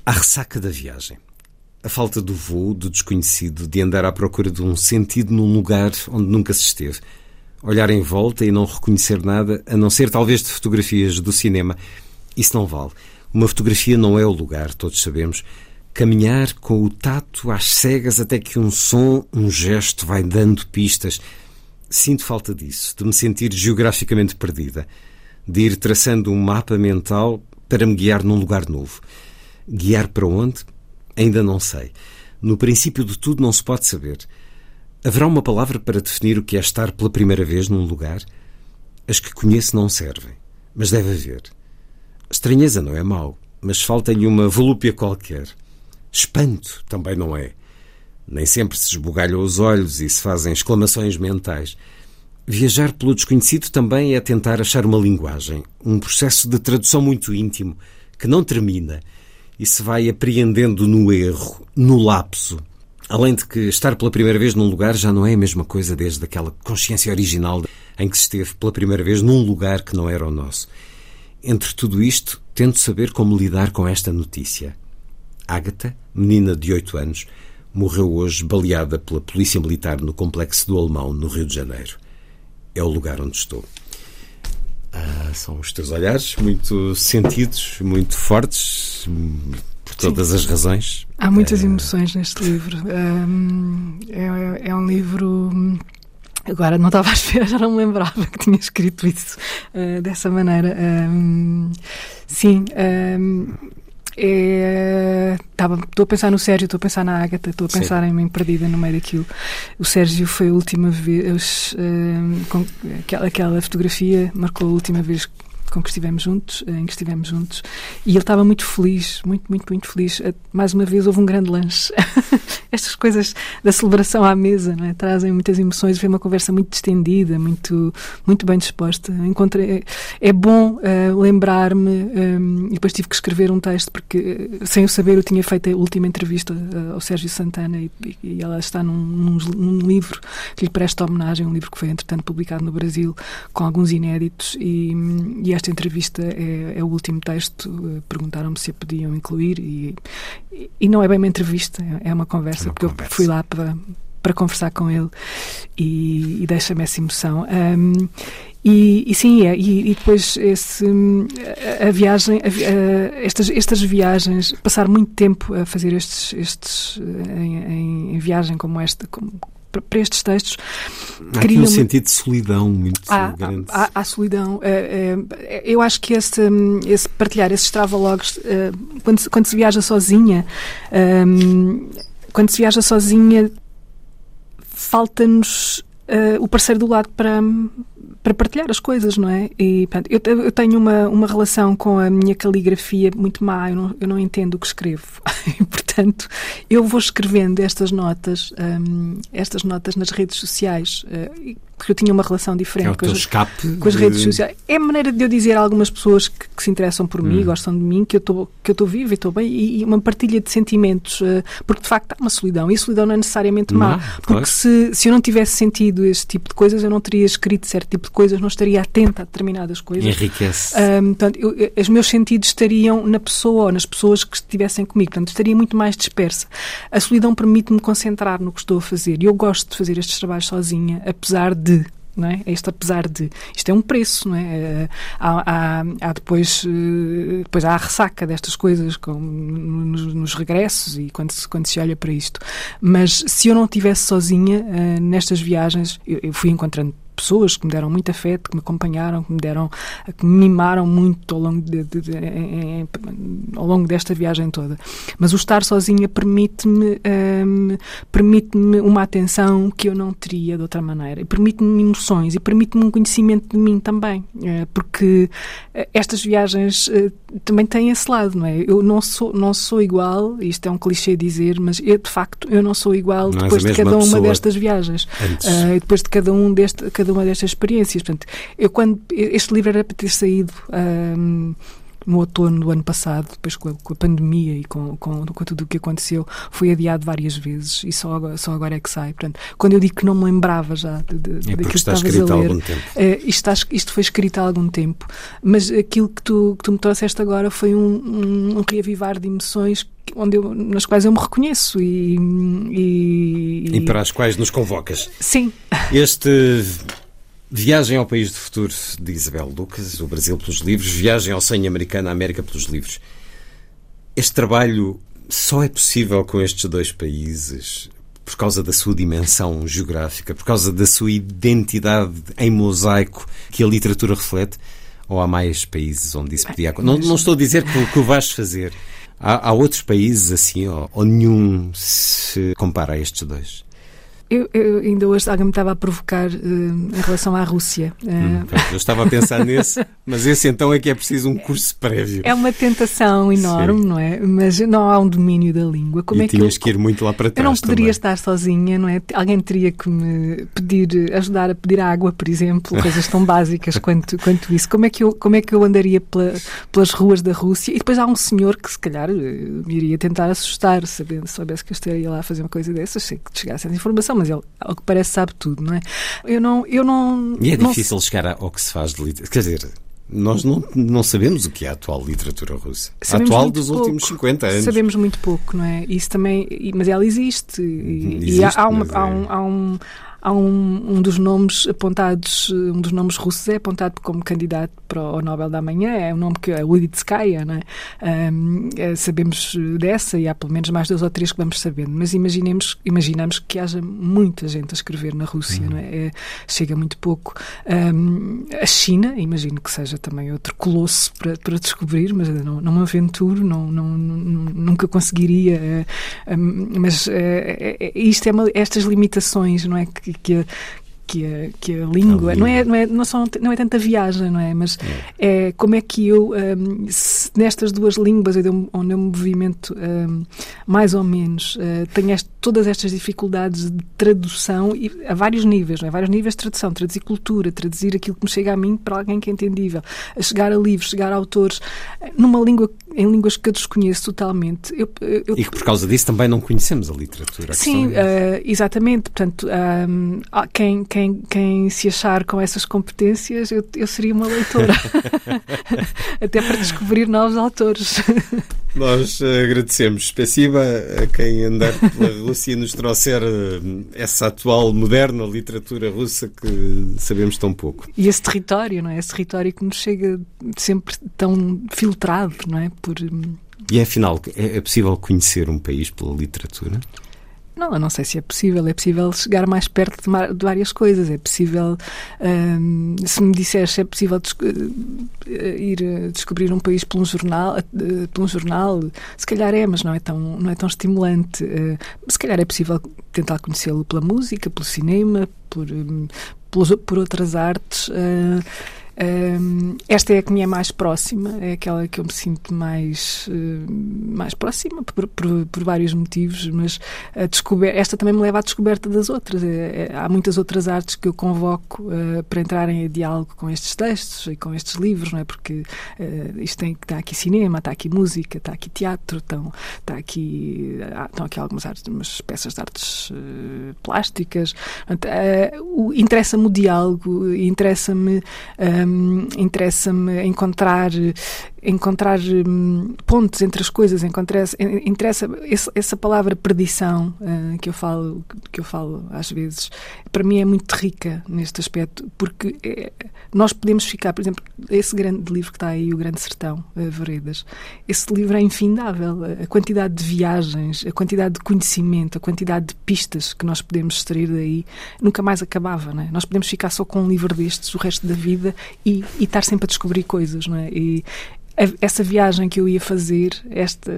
A: A ressaca da viagem. A falta do voo, do desconhecido, de andar à procura de um sentido num lugar onde nunca se esteve. Olhar em volta e não reconhecer nada, a não ser talvez de fotografias do cinema. Isso não vale. Uma fotografia não é o lugar, todos sabemos. Caminhar com o tato às cegas até que um som, um gesto vai dando pistas. Sinto falta disso, de me sentir geograficamente perdida, de ir traçando um mapa mental para me guiar num lugar novo. Guiar para onde? Ainda não sei. No princípio de tudo não se pode saber. Haverá uma palavra para definir o que é estar pela primeira vez num lugar? As que conheço não servem, mas deve haver. Estranheza não é mau, mas falta-lhe uma volúpia qualquer. Espanto também não é. Nem sempre se esbugalham os olhos e se fazem exclamações mentais. Viajar pelo desconhecido também é tentar achar uma linguagem, um processo de tradução muito íntimo, que não termina e se vai apreendendo no erro, no lapso. Além de que estar pela primeira vez num lugar já não é a mesma coisa desde aquela consciência original em que se esteve pela primeira vez num lugar que não era o nosso. Entre tudo isto, tento saber como lidar com esta notícia. Ágata, menina de oito anos, morreu hoje baleada pela Polícia Militar no Complexo do Alemão, no Rio de Janeiro. É o lugar onde estou. Ah, são os teus olhares muito sentidos, muito fortes, por todas Sim. as razões.
B: Há muitas é... emoções neste livro. Um, é, é, um livro. Agora não estava à (laughs) espera, já não me lembrava que tinha escrito isso uh, dessa maneira. Um, sim, um, é, estou a pensar no Sérgio, estou a pensar na Ágata, estou a pensar Sim. em mim perdida no meio daquilo. O Sérgio foi a última vez, uh, com, aquela, aquela fotografia marcou a última vez com que estivemos juntos, em que estivemos juntos, e ele estava muito feliz, muito, muito, muito feliz. Eh, mais uma vez houve um grande lanche. (laughs) Estas coisas da celebração à mesa é? trazem muitas emoções. Foi uma conversa muito distendida, muito, muito bem disposta. Encontrei, é bom uh, lembrar-me, um, e depois tive que escrever um texto, porque sem eu saber eu tinha feito a última entrevista ao Sérgio Santana e, e ela está num, num, num, livro que lhe presta homenagem, um livro que foi entretanto publicado no Brasil, com alguns inéditos, e, e esta entrevista é, é o último texto. Eh, perguntaram-me se a podiam incluir e, e não é bem uma entrevista, é uma conversa, é uma porque conversa. eu fui lá para, para conversar com ele e, e deixa-me essa emoção. Um, e, e, sim, é, e, e, depois esse, a, a viagem, a, a, estas, estas viagens, passar muito tempo a fazer estes, estes em, em viagem como esta, como, para estes textos.
A: Há aqui um sentido de solidão muito
B: há,
A: grande.
B: Há, há solidão. É, é, eu acho que esse, esse partilhar esses travelogues, é, quando, se, quando se viaja sozinha, quando se viaja sozinha, falta-nos o parceiro do lado para, para partilhar as coisas, não é? E portanto, eu, eu, tenho uma, uma relação com a minha caligrafia muito má, eu não, eu não entendo o que escrevo. (laughs) e, portanto, eu vou escrevendo estas notas, um, estas notas nas redes sociais. Uh, porque eu tinha uma relação diferente
A: é
B: com,
A: as,
B: com as
A: de...
B: redes sociais. É a maneira de eu dizer a algumas pessoas que, que se interessam por hum. mim, gostam de mim, que eu estou que eu estou viva e estou bem, e, e, uma partilha de sentimentos, uh, porque de facto há uma solidão, e a solidão não é necessariamente má, não, porque claro. se, se eu não tivesse sentido esse tipo de coisas, eu não teria escrito certo tipo de coisas, não estaria atenta a determinadas coisas.
A: Enriquece.
B: Um, portanto, eu, os meus sentidos estariam na pessoa ou nas pessoas que estivessem comigo, portanto, estaria muito mais dispersa. A solidão permite-me concentrar no que estou a fazer, e eu gosto de fazer estes trabalhos sozinha, apesar de não é? Este apesar de isto é um preço, não é? Eh, há, há, há depois, eh, depois há a ressaca destas coisas com, nos, nos, regressos e quando se, quando se olha para isto. Mas se eu não estivesse sozinha uh, nestas viagens, eu, eu fui encontrando pessoas que me deram muito afeto, que me acompanharam, que me deram, que me mimaram muito ao longo, de, de, de, em, ao longo desta viagem toda. Mas o estar sozinha permite-me um, permite-me uma atenção que eu não teria de outra maneira. E permite-me emoções e permite-me um conhecimento de mim também. Uh, porque eh, estas viagens uh, também têm esse lado, não é? Eu não sou, não sou igual, isto é um clichê dizer, mas eu, de facto eu não sou igual não depois de cada uma destas viagens. Uh, depois de cada um deste, cada uma destas experiências. Portanto, eu quando este livro era para ter saído um, no outono do ano passado, depois com a, com a pandemia e com, com, com, tudo o que aconteceu, foi adiado várias vezes e só agora, só agora é que sai. Portanto, quando eu digo que não me lembrava já de, de, é daquilo que estavas a ler. Uh, isto, está, isto foi escrito há algum tempo, mas aquilo que tu, que tu me trouxeste agora foi um, um, um reavivar de emoções onde eu, nas quais eu me reconheço e,
A: e, e para as quais nos convocas.
B: Sim.
A: Este Viagem ao País do Futuro de Isabel Lucas, o Brasil pelos livros, Viagem ao Sonho Americano, a América pelos livros. Este trabalho só é possível com estes dois países por causa da sua dimensão geográfica, por causa da sua identidade em mosaico que a literatura reflete? Ou há mais países onde isso podia acontecer? Não, não estou a dizer que, que o vais fazer. Há, há, outros países assim, ou, ou nenhum se compara a estes dois?
B: Eu, eu, ainda hoje alguém me estava a provocar uh, em relação à Rússia. Uh, hum,
A: eu estava a pensar nesse, mas esse então é que é preciso um curso prévio.
B: É uma tentação enorme, Sim. não é? Mas não há um domínio da língua. Como
A: e
B: é
A: tinhas
B: que,
A: eu, que ir muito lá para trás.
B: Eu não poderia
A: também.
B: estar sozinha, não é? Alguém teria que me pedir, ajudar a pedir água, por exemplo, (laughs) coisas tão básicas quanto, quanto isso. Como é que eu, como é que eu andaria pela, pelas ruas da Rússia? E depois há um senhor que se calhar me iria tentar assustar, sabendo, soubesse que eu estaria lá a fazer uma coisa dessas, sei que chegasse essa informação, mas ele, ao que parece, sabe tudo, não é? Eu não. Eu não
A: e é
B: não
A: difícil chegar ao que se faz de literatura. Quer dizer. Nós não, não sabemos o que é a atual literatura russa.
B: Sabemos
A: a atual dos
B: pouco.
A: últimos 50 anos.
B: Sabemos muito pouco, não é? Isso também, mas ela existe. E, existe, e há, há, uma, há, um, é- há, um, há um, um dos nomes apontados, um dos nomes russos é apontado como candidato para o Nobel da Manhã, é o nome que é Uditskaya, não é? Um, é, sabemos dessa e há pelo menos mais dois ou três que vamos sabendo, mas imaginemos, imaginamos que haja muita gente a escrever na Rússia, uhum. não é? é? Chega muito pouco. Um, a China, imagino que seja também outro colosso para, para descobrir, mas não, não me aventuro, não, não, nunca conseguiria, uh, mas uh, isto é uma, estas limitações, não é? Que, que, que a, que a língua, não é, não, é, não, são, não é tanta viagem, não é? Mas é, é como é que eu, um, se, nestas duas línguas onde eu, onde eu me movimento um, mais ou menos, uh, tenho este, todas estas dificuldades de tradução e, a vários níveis, não é? Vários níveis de tradução, traduzir cultura, traduzir aquilo que me chega a mim para alguém que é entendível, a chegar a livros, chegar a autores, numa língua, em línguas que eu desconheço totalmente. Eu, eu,
A: e que por causa disso também não conhecemos a literatura. A
B: sim, é uh, exatamente. Portanto, um, quem quem, quem se achar com essas competências, eu, eu seria uma leitora. (laughs) Até para descobrir novos autores.
A: Nós agradecemos, Spessiba, a quem andar pela Rússia e nos trouxer eh, essa atual moderna literatura russa que sabemos tão pouco.
B: E esse território, não é? Esse território que nos chega sempre tão filtrado, não é? Por... Hum,
A: e afinal, é, é possível conhecer um país pela literatura?
B: Não, eu não sei se é possível. É possível chegar mais perto de, de várias coisas. É possível, hum, se me disseres se é possível uh, ir uh, descobrir um país por um jornal, uh, por um jornal, se calhar é, mas não é tão, não é tão estimulante. se calhar é possível tentar conhecê-lo pela música, pelo cinema, por, um, por outras artes. Um, esta é a que me é mais próxima, é aquela que eu me sinto mais, uh, mais próxima por, por, por, vários motivos, mas a descober esta também me leva à descoberta das outras. É, é, há muitas outras artes que eu convoco uh, para entrarem em diálogo com estes textos e com estes livros, não é? Porque uh, isto tem, está aqui cinema, está aqui música, está aqui teatro, estão, está aqui, estão aqui algumas artes, umas peças de artes plásticas. Interessa-me o diálogo, interessa-me interessa-me encontrar encontrar hum, pontos entre as coisas, encontrar, interessa esse, essa palavra perdição uh, que eu falo que eu falo às vezes para mim é muito rica neste aspecto porque é, nós podemos ficar, por exemplo, esse grande livro que está aí, o Grande Sertão, uh, Veredas, esse livro é infindável, a quantidade de viagens, a quantidade de conhecimento, a quantidade de pistas que nós podemos extrair daí nunca mais acabava, não é? Nós podemos ficar só com um livro destes o resto da vida e, e estar sempre a descobrir coisas, não é? E, essa viagem que eu ia fazer, esta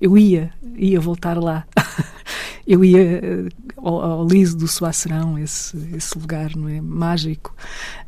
B: eu ia, ia voltar lá. (laughs) eu ia eh, ao, ao liso do Suacerão, esse, esse lugar não é mágico,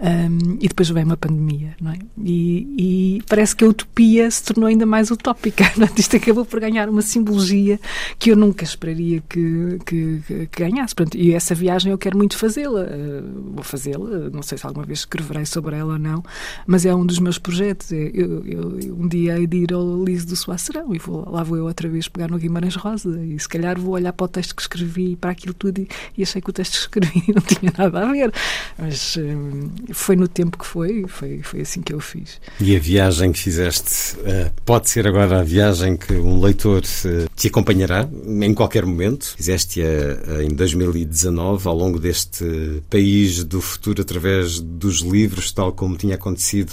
B: um, e depois vem uma pandemia, não é? E, e, parece que a utopia se tornou ainda mais utópica. (laughs) Isto acabou por ganhar uma simbologia que eu nunca esperaria que, que, que ganhasse. E essa viagem eu quero muito fazê-la, uh, vou fazê-la, não sei se alguma vez escreverei sobre ela ou não, mas é um dos meus projetos. É, eu, eu, um dia hei de ir ao liso do Suacerão e vou, lá vou eu outra vez pegar no Guimarães Rosa e se calhar vou olhar para o texto que escrevi para aquilo tudo e, e achei que o texto que escrevi (laughs) não tinha nada a ver. Mas um, foi no tempo que foi, foi, foi assim que eu fiz.
A: E a viagem que fizeste uh, pode ser agora a viagem que um leitor uh, te acompanhará em qualquer momento. Fizeste-a uh, em 2019, ao longo deste país do futuro, através dos livros, tal como tinha acontecido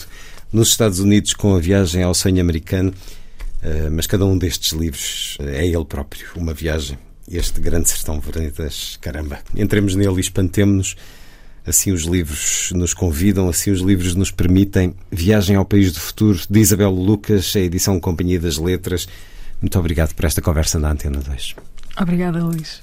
A: nos Estados Unidos com a viagem ao sonho americano. Mas cada um destes livros é ele próprio, uma viagem. Este grande sertão veredas, caramba, entremos nele e espantemos-nos. Assim os livros nos convidam, assim os livros nos permitem. Viagem ao País do Futuro, de Isabel Lucas, a edição Companhia das Letras. Muito obrigado por esta conversa na Antena 2.
B: Obrigada, Luís.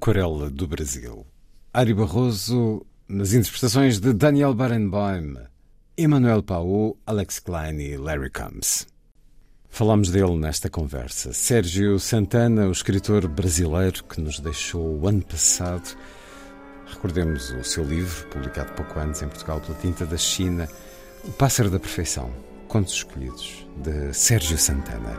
A: Aquarela do Brasil. Ari Barroso nas interpretações de Daniel Barenboim, Emmanuel Pau, Alex Klein e Larry Combs. Falamos dele nesta conversa. Sérgio Santana, o escritor brasileiro que nos deixou o ano passado. Recordemos o seu livro, publicado pouco antes em Portugal pela Tinta da China, O Pássaro da Perfeição, Contos Escolhidos, de Sérgio Santana.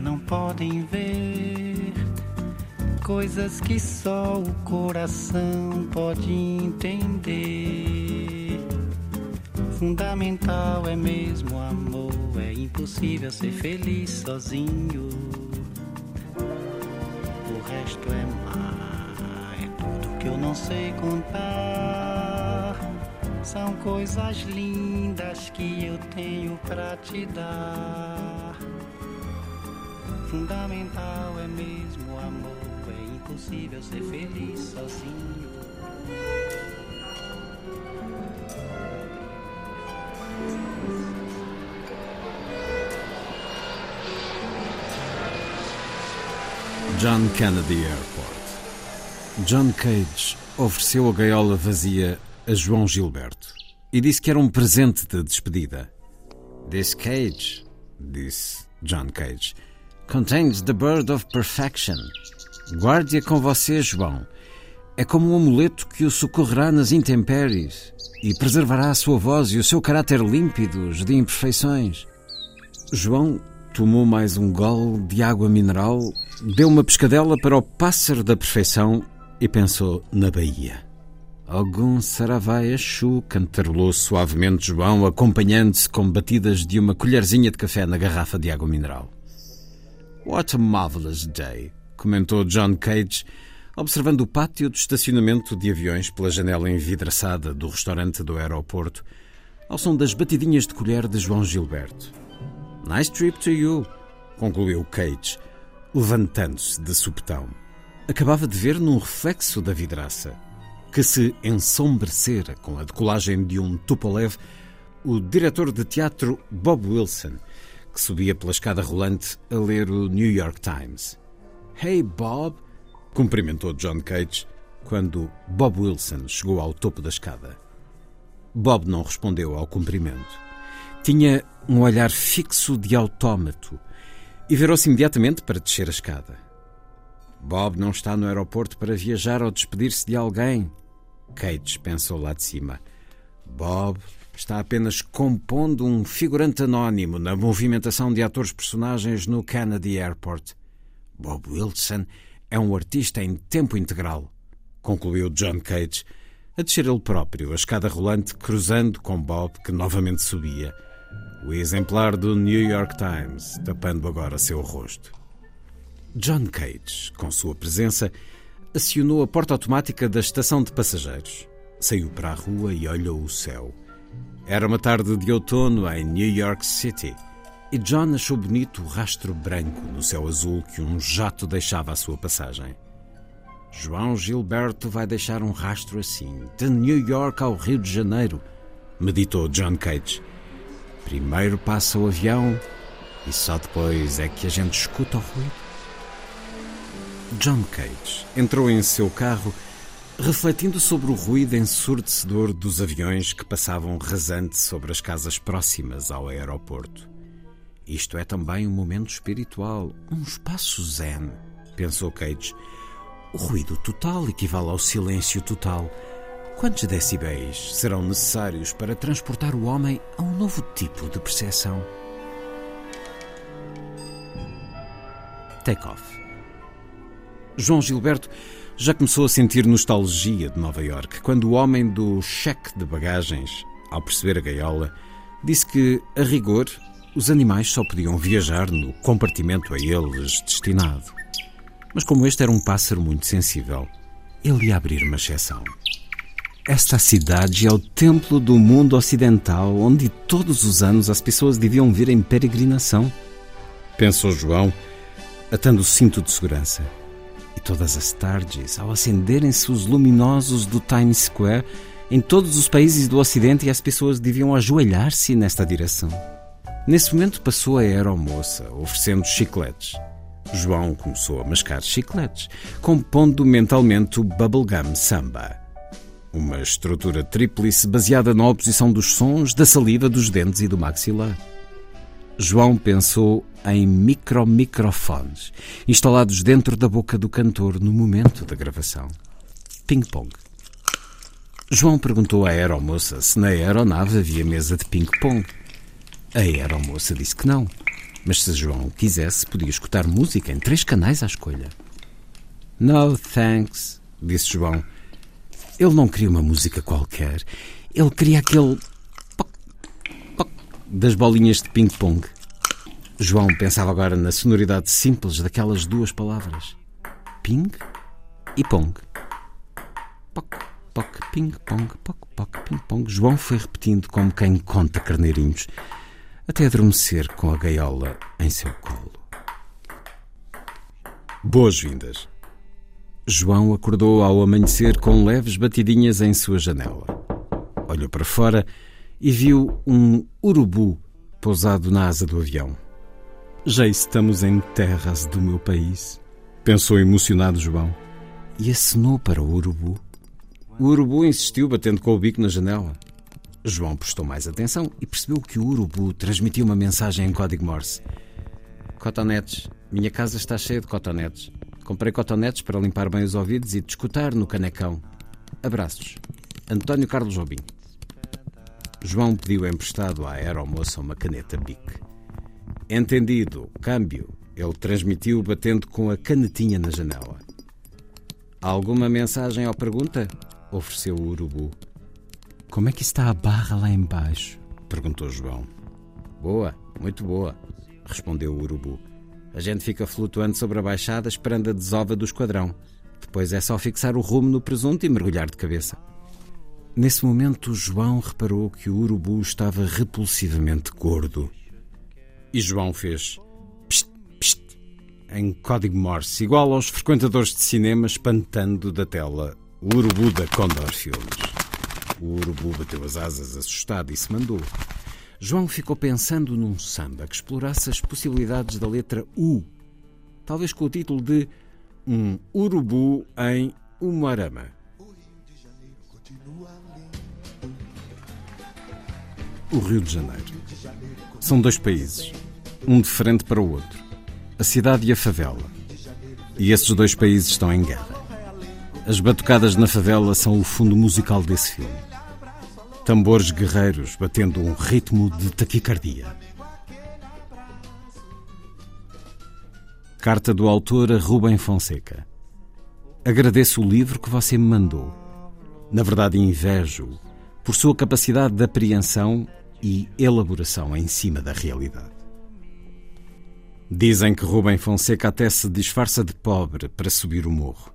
E: Não podem ver coisas que só o coração pode entender. Fundamental é mesmo amor, é impossível ser feliz sozinho. O resto é mar, é tudo que eu não sei contar. São coisas lindas que eu tenho pra te dar. Fundamental é mesmo o amor impossível ser feliz sozinho.
A: John Kennedy Airport. John Cage ofereceu a gaiola vazia a João Gilberto e disse que era um presente de despedida. This cage, disse John Cage, contains the bird of perfection. Guarde-a com você, João. É como um amuleto que o socorrerá nas intempéries e preservará a sua voz e o seu caráter límpidos de imperfeições. João tomou mais um gole de água mineral, deu uma pescadela para o pássaro da perfeição e pensou na Bahia. Algum saravai chu, cantarolou suavemente João, acompanhando-se com batidas de uma colherzinha de café na garrafa de água mineral. What a marvelous day! comentou John Cage, observando o pátio de estacionamento de aviões pela janela envidraçada do restaurante do aeroporto, ao som das batidinhas de colher de João Gilberto. Nice trip to you, concluiu Cage, levantando-se de supetão. Acabava de ver num reflexo da vidraça, que se ensombrecera com a decolagem de um Tupolev, o diretor de teatro Bob Wilson, que subia pela escada rolante a ler o New York Times. Hey Bob, cumprimentou John Cage quando Bob Wilson chegou ao topo da escada. Bob não respondeu ao cumprimento. Tinha um olhar fixo de autómato e virou-se imediatamente para descer a escada. Bob não está no aeroporto para viajar ou despedir-se de alguém. Cage pensou lá de cima. Bob está apenas compondo um figurante anónimo na movimentação de atores-personagens no Kennedy Airport. Bob Wilson é um artista em tempo integral, concluiu John Cage, a descer ele próprio a escada rolante, cruzando com Bob, que novamente subia, o exemplar do New York Times, tapando agora seu rosto. John Cage, com sua presença, acionou a porta automática da estação de passageiros. Saiu para a rua e olhou o céu. Era uma tarde de outono em New York City e John achou bonito o rastro branco no céu azul que um jato deixava à sua passagem. João Gilberto vai deixar um rastro assim, de New York ao Rio de Janeiro, meditou John Cage. Primeiro passa o avião e só depois é que a gente escuta o ruído. John Cage entrou em seu carro, refletindo sobre o ruído ensurdecedor dos aviões que passavam rasante sobre as casas próximas ao aeroporto. Isto é também um momento espiritual, um espaço zen, pensou Cage. O ruído total equivale ao silêncio total. Quantos decibéis serão necessários para transportar o homem a um novo tipo de percepção? Take off. João Gilberto já começou a sentir nostalgia de Nova York quando o homem do cheque de bagagens, ao perceber a gaiola, disse que, a rigor, os animais só podiam viajar no compartimento a eles destinado. Mas como este era um pássaro muito sensível, ele ia abrir uma exceção. Esta cidade é o templo do mundo ocidental, onde todos os anos as pessoas deviam vir em peregrinação. Pensou João, atando o cinto de segurança. Todas as tardes, ao acenderem-se os luminosos do Times Square, em todos os países do Ocidente, as pessoas deviam ajoelhar-se nesta direção. Nesse momento passou a aeromoça, oferecendo chicletes. João começou a mascar chicletes, compondo mentalmente o Bubblegum Samba. Uma estrutura tríplice baseada na oposição dos sons, da saliva, dos dentes e do maxilar. João pensou em micro-microfones instalados dentro da boca do cantor no momento da gravação. Ping-pong. João perguntou à aeromoça se na aeronave havia mesa de ping-pong. A aeromoça disse que não. Mas se João quisesse, podia escutar música em três canais à escolha. No thanks, disse João. Ele não queria uma música qualquer. Ele queria aquele. Das bolinhas de ping-pong. João pensava agora na sonoridade simples daquelas duas palavras: ping e pong. Poc, poc, ping, pong, poc, poc, ping, pong. João foi repetindo como quem conta carneirinhos, até adormecer com a gaiola em seu colo. Boas-vindas. João acordou ao amanhecer com leves batidinhas em sua janela. Olhou para fora e viu um urubu pousado na asa do avião. Já estamos em terras do meu país, pensou emocionado João, e acenou para o urubu. O urubu insistiu, batendo com o bico na janela. João prestou mais atenção e percebeu que o urubu transmitia uma mensagem em código Morse. Cotonetes, minha casa está cheia de cotonetes. Comprei cotonetes para limpar bem os ouvidos e discutir no canecão. Abraços. António Carlos Jobim. João pediu emprestado à aeromoça uma caneta Bic. Entendido, câmbio, ele transmitiu batendo com a canetinha na janela. Alguma mensagem ou pergunta? ofereceu o urubu. Como é que está a barra lá embaixo? perguntou João. Boa, muito boa, respondeu o urubu. A gente fica flutuando sobre a baixada esperando a desova do esquadrão. Depois é só fixar o rumo no presunto e mergulhar de cabeça. Nesse momento, João reparou que o urubu estava repulsivamente gordo. E João fez pst, pst, em código Morse, igual aos frequentadores de cinema espantando da tela o urubu da Condor Filmes. O urubu bateu as asas assustado e se mandou. João ficou pensando num samba que explorasse as possibilidades da letra U, talvez com o título de Um Urubu em Umarama. O Rio de Janeiro. São dois países, um de frente para o outro, a cidade e a favela. E esses dois países estão em guerra. As batucadas na favela são o fundo musical desse filme tambores guerreiros batendo um ritmo de taquicardia. Carta do autor a Rubem Fonseca. Agradeço o livro que você me mandou. Na verdade, invejo por sua capacidade de apreensão e elaboração em cima da realidade. Dizem que Rubem Fonseca até se disfarça de pobre para subir o morro,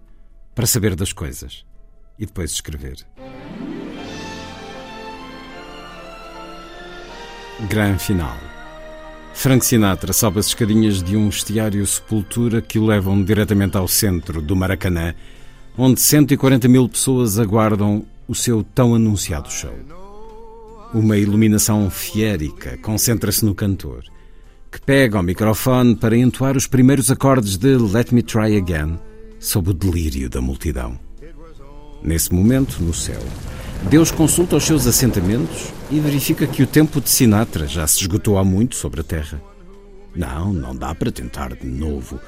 A: para saber das coisas e depois escrever. Gran final. Frank Sinatra sobe as escadinhas de um estiário sepultura que o levam diretamente ao centro do Maracanã, onde 140 mil pessoas aguardam o seu tão anunciado show. Uma iluminação fiérica concentra-se no cantor, que pega o microfone para entoar os primeiros acordes de Let Me Try Again, sob o delírio da multidão. Nesse momento, no céu, Deus consulta os seus assentamentos e verifica que o tempo de Sinatra já se esgotou há muito sobre a terra. Não, não dá para tentar de novo.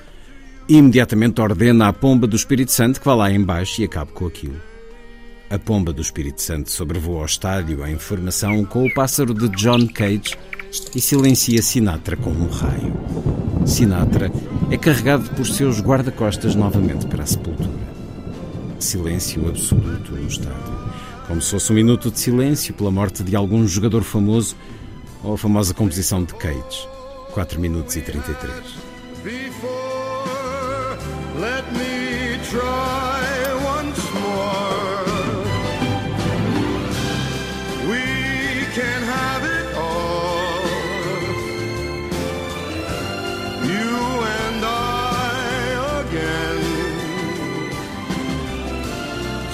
A: Imediatamente ordena à pomba do Espírito Santo que vá lá embaixo e acabe com aquilo. A pomba do Espírito Santo sobrevoa ao estádio em formação com o pássaro de John Cage e silencia Sinatra com um raio. Sinatra é carregado por seus guarda-costas novamente para a sepultura. Silêncio absoluto no estádio como se fosse um minuto de silêncio pela morte de algum jogador famoso ou a famosa composição de Cage, 4 minutos e 33. Before, let me try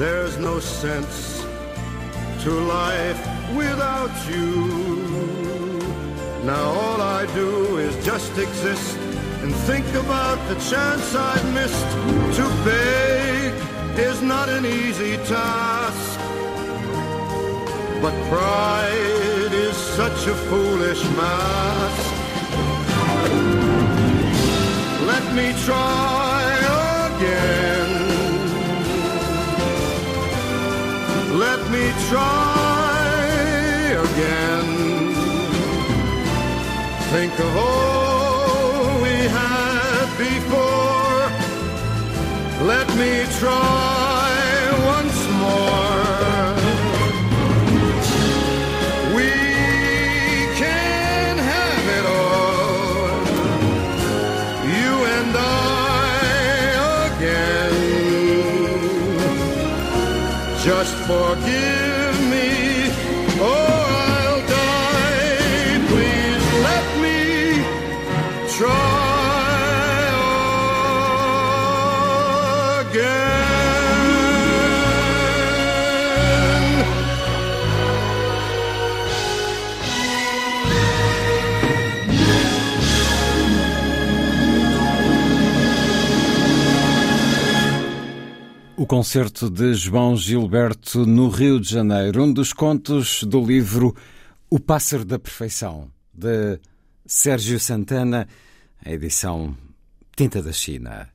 A: There's no sense to life without you.
F: Now all I do is just exist and think about the chance I've missed. To beg is not an easy task, but pride is such a foolish mask. Let me try again. Let me try again. Think of all we had before. Let me try forgive
A: concerto de João Gilberto no Rio de Janeiro, um dos contos do livro O Pássaro da Perfeição, de Sérgio Santana, a edição Tinta da China.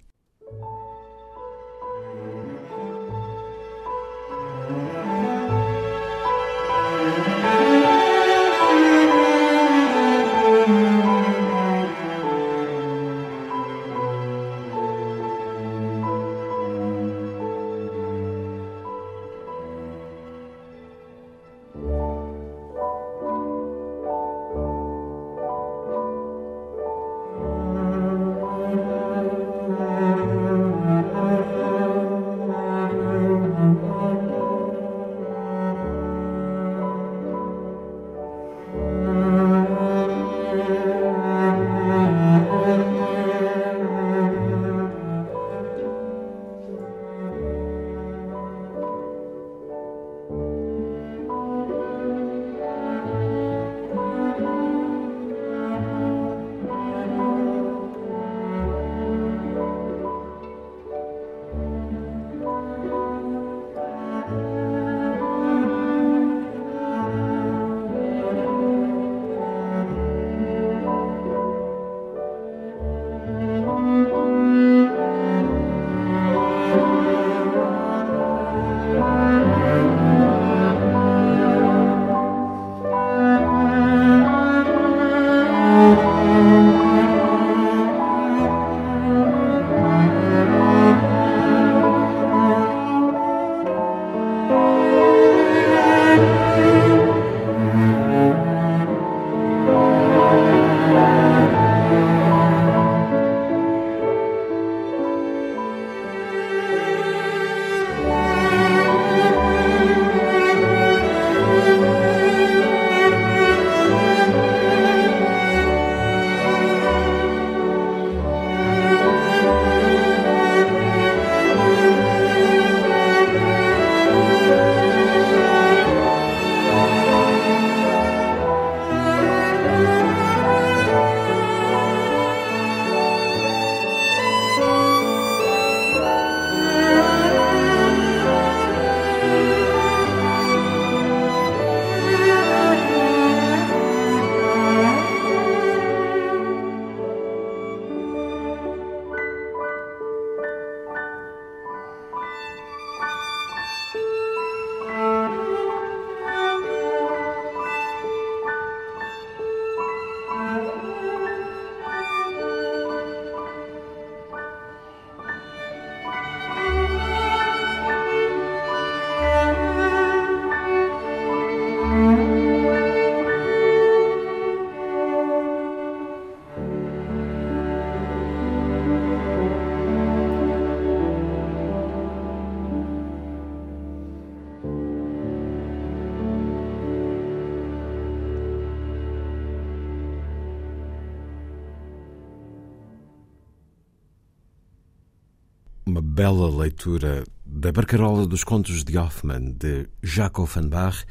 A: Bela leitura da Barcarola dos Contos de Hoffmann, de Jaco van Bach,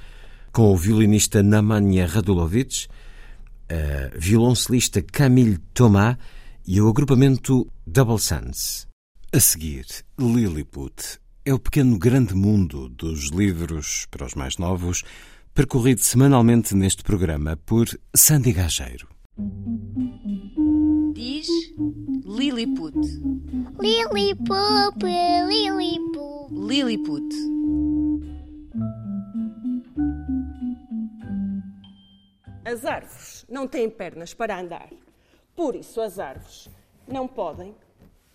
A: com o violinista Nemanja Radulovic, a violoncelista Camille Thomas e o agrupamento Double Suns. A seguir, Lilliput é o pequeno grande mundo dos livros para os mais novos, percorrido semanalmente neste programa por Sandy Gageiro.
G: Lilliput.
H: Lilliput, Lilliput.
G: Lilliput.
I: As árvores não têm pernas para andar. Por isso, as árvores não podem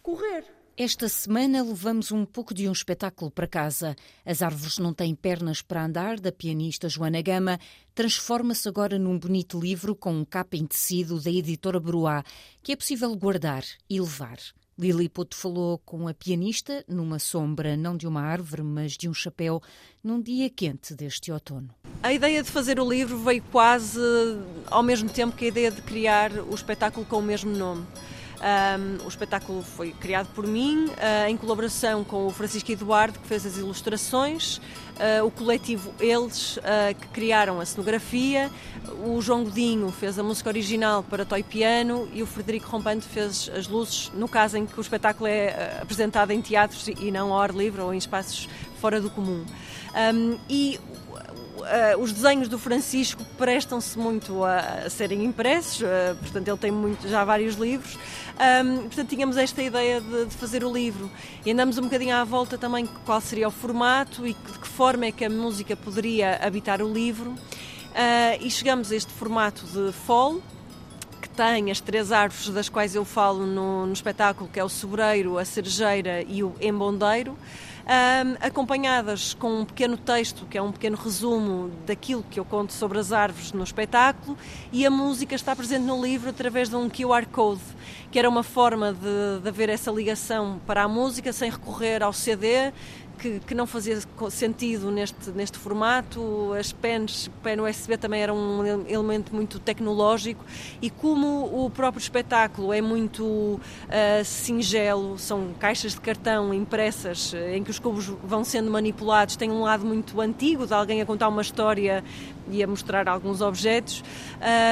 I: correr.
G: Esta semana levamos um pouco de um espetáculo para casa. As árvores não têm pernas para andar, da pianista Joana Gama, transforma-se agora num bonito livro com um capa em tecido da editora Bruá, que é possível guardar e levar. Lilliput falou com a pianista numa sombra, não de uma árvore, mas de um chapéu, num dia quente deste outono.
I: A ideia de fazer o livro veio quase ao mesmo tempo que a ideia de criar o espetáculo com o mesmo nome. Um, o espetáculo foi criado por mim, uh, em colaboração com o Francisco Eduardo, que fez as ilustrações, uh, o coletivo Eles, uh, que criaram a cenografia, o João Godinho fez a música original para Toy Piano e o Frederico Rompante fez as luzes, no caso em que o espetáculo é apresentado em teatros e não ao ar livre ou em espaços fora do comum. Um, e uh, os desenhos do Francisco prestam-se muito a, a, serem impressos, uh, portanto, ele tem muito, já vários livros. Um, portanto, tínhamos esta ideia de, de, fazer o livro e andamos um bocadinho à volta também qual seria o formato e de que forma é que a música poderia habitar o livro. Uh, e chegamos a este formato de fall, que tem as três árvores das quais eu falo no, no espetáculo, que é o sobreiro, a cerejeira e o embondeiro acompanhadas com um pequeno texto, que é um pequeno resumo daquilo que eu conto sobre as árvores no espetáculo, e a música está presente no livro através de um QR Code, que era uma forma de, de haver essa ligação para a música sem recorrer ao CD, que, que, não fazia sentido neste, neste formato. As pens, pen USB também era um elemento muito tecnológico e como o próprio espetáculo é muito uh, singelo, são caixas de cartão impressas eh, em que os cubos vão sendo manipulados, tem um lado muito antigo de alguém a contar uma história e a mostrar alguns objetos.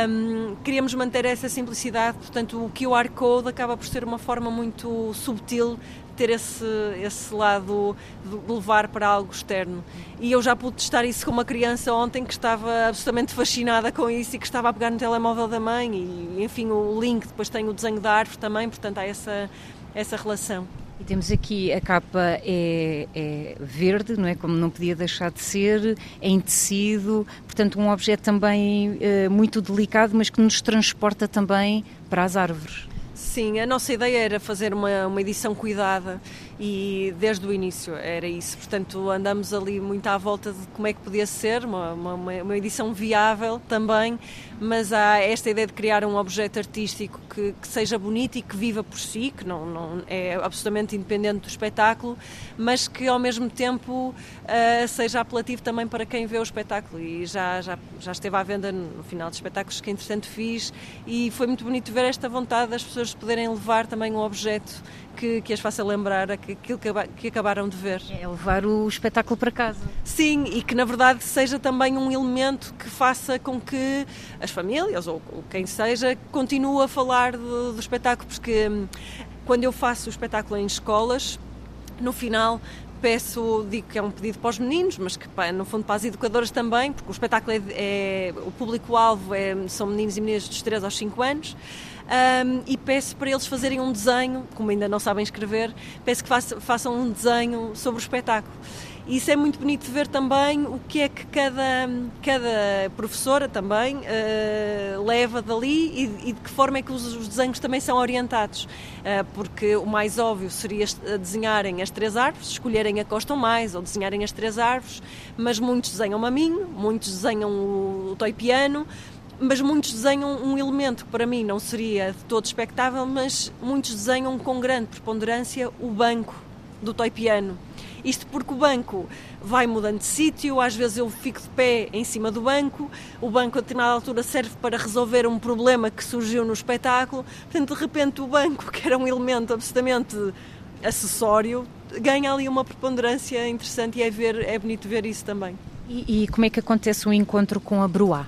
I: Um, queríamos manter essa simplicidade, portanto o QR Code acaba por ser uma forma muito subtil ter esse, esse lado de levar para algo externo. E eu já pude testar isso com uma criança ontem que estava absolutamente fascinada com isso e que estava a pegar no telemóvel da mãe e, enfim, o link, depois tem o desenho da árvore também, portanto há essa, essa relação.
G: E temos aqui a capa é, é, verde, não é? Como não podia deixar de ser, é em tecido, portanto um objeto também é, muito delicado, mas que nos transporta também para as árvores.
I: Sim, a nossa ideia era fazer uma, uma edição cuidada e desde o início era isso. Portanto, andamos ali muito à volta de como é que podia ser, uma, uma, uma edição viável também, mas há esta ideia de criar um objeto artístico que, que, seja bonito e que viva por si, que não, não é absolutamente independente do espetáculo, mas que ao mesmo tempo uh, seja apelativo também para quem vê o espetáculo. E já, já, já esteve à venda no final dos espetáculos que entretanto fiz e foi muito bonito ver esta vontade das pessoas poderem levar também um objeto que, que as faça lembrar aquilo que, que acabaram de ver.
G: É levar o espetáculo para casa.
I: Sim, e que na verdade seja também um elemento que faça com que as famílias ou, quem seja continue a falar do, do espetáculo, porque hum, quando eu faço o espetáculo em escolas, no final peço, digo que é um pedido para os meninos, mas que no fundo para as educadoras também, porque o espetáculo é, é o público-alvo é, são meninos e meninas dos 3 aos 5 anos, um, e peço para eles fazerem um desenho, como ainda não sabem escrever, peço que façam, um desenho sobre o espetáculo. Isso é muito bonito de ver também o que é que cada, cada professora também uh, leva dali e, e, de que forma é que os, os desenhos também são orientados. Uh, porque o mais óbvio seria desenharem as três árvores, escolherem a que gostam mais ou desenharem as três árvores, mas muitos desenham maminho, muitos desenham o, o piano mas muitos desenham um elemento que para mim não seria de todo expectável, mas muitos desenham com grande preponderância o banco do toy piano. Isto porque o banco vai mudando de sítio, às vezes eu fico de pé em cima do banco, o banco a determinada altura serve para resolver um problema que surgiu no espetáculo, portanto de repente o banco, (laughs) que era um elemento absolutamente acessório, ganha ali uma preponderância interessante e é, ver, é bonito ver isso também.
G: E, e como é que acontece o encontro com a Bruá?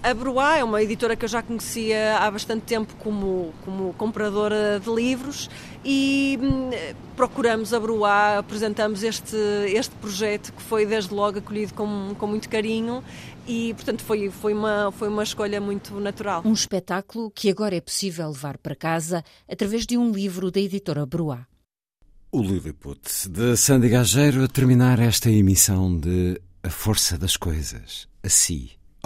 I: A Bruá é uma editora que eu já conhecia há bastante tempo como, como compradora de livros e hum, procuramos a Bruá, apresentamos este, este projeto que foi desde logo acolhido com, com muito carinho e, portanto, foi, foi, uma, foi uma escolha muito natural.
G: Um espetáculo que agora é possível levar para casa através de um livro da editora Bruá.
A: O Lilliput, de Sandy Gageiro, a terminar esta emissão de A Força das Coisas. Assim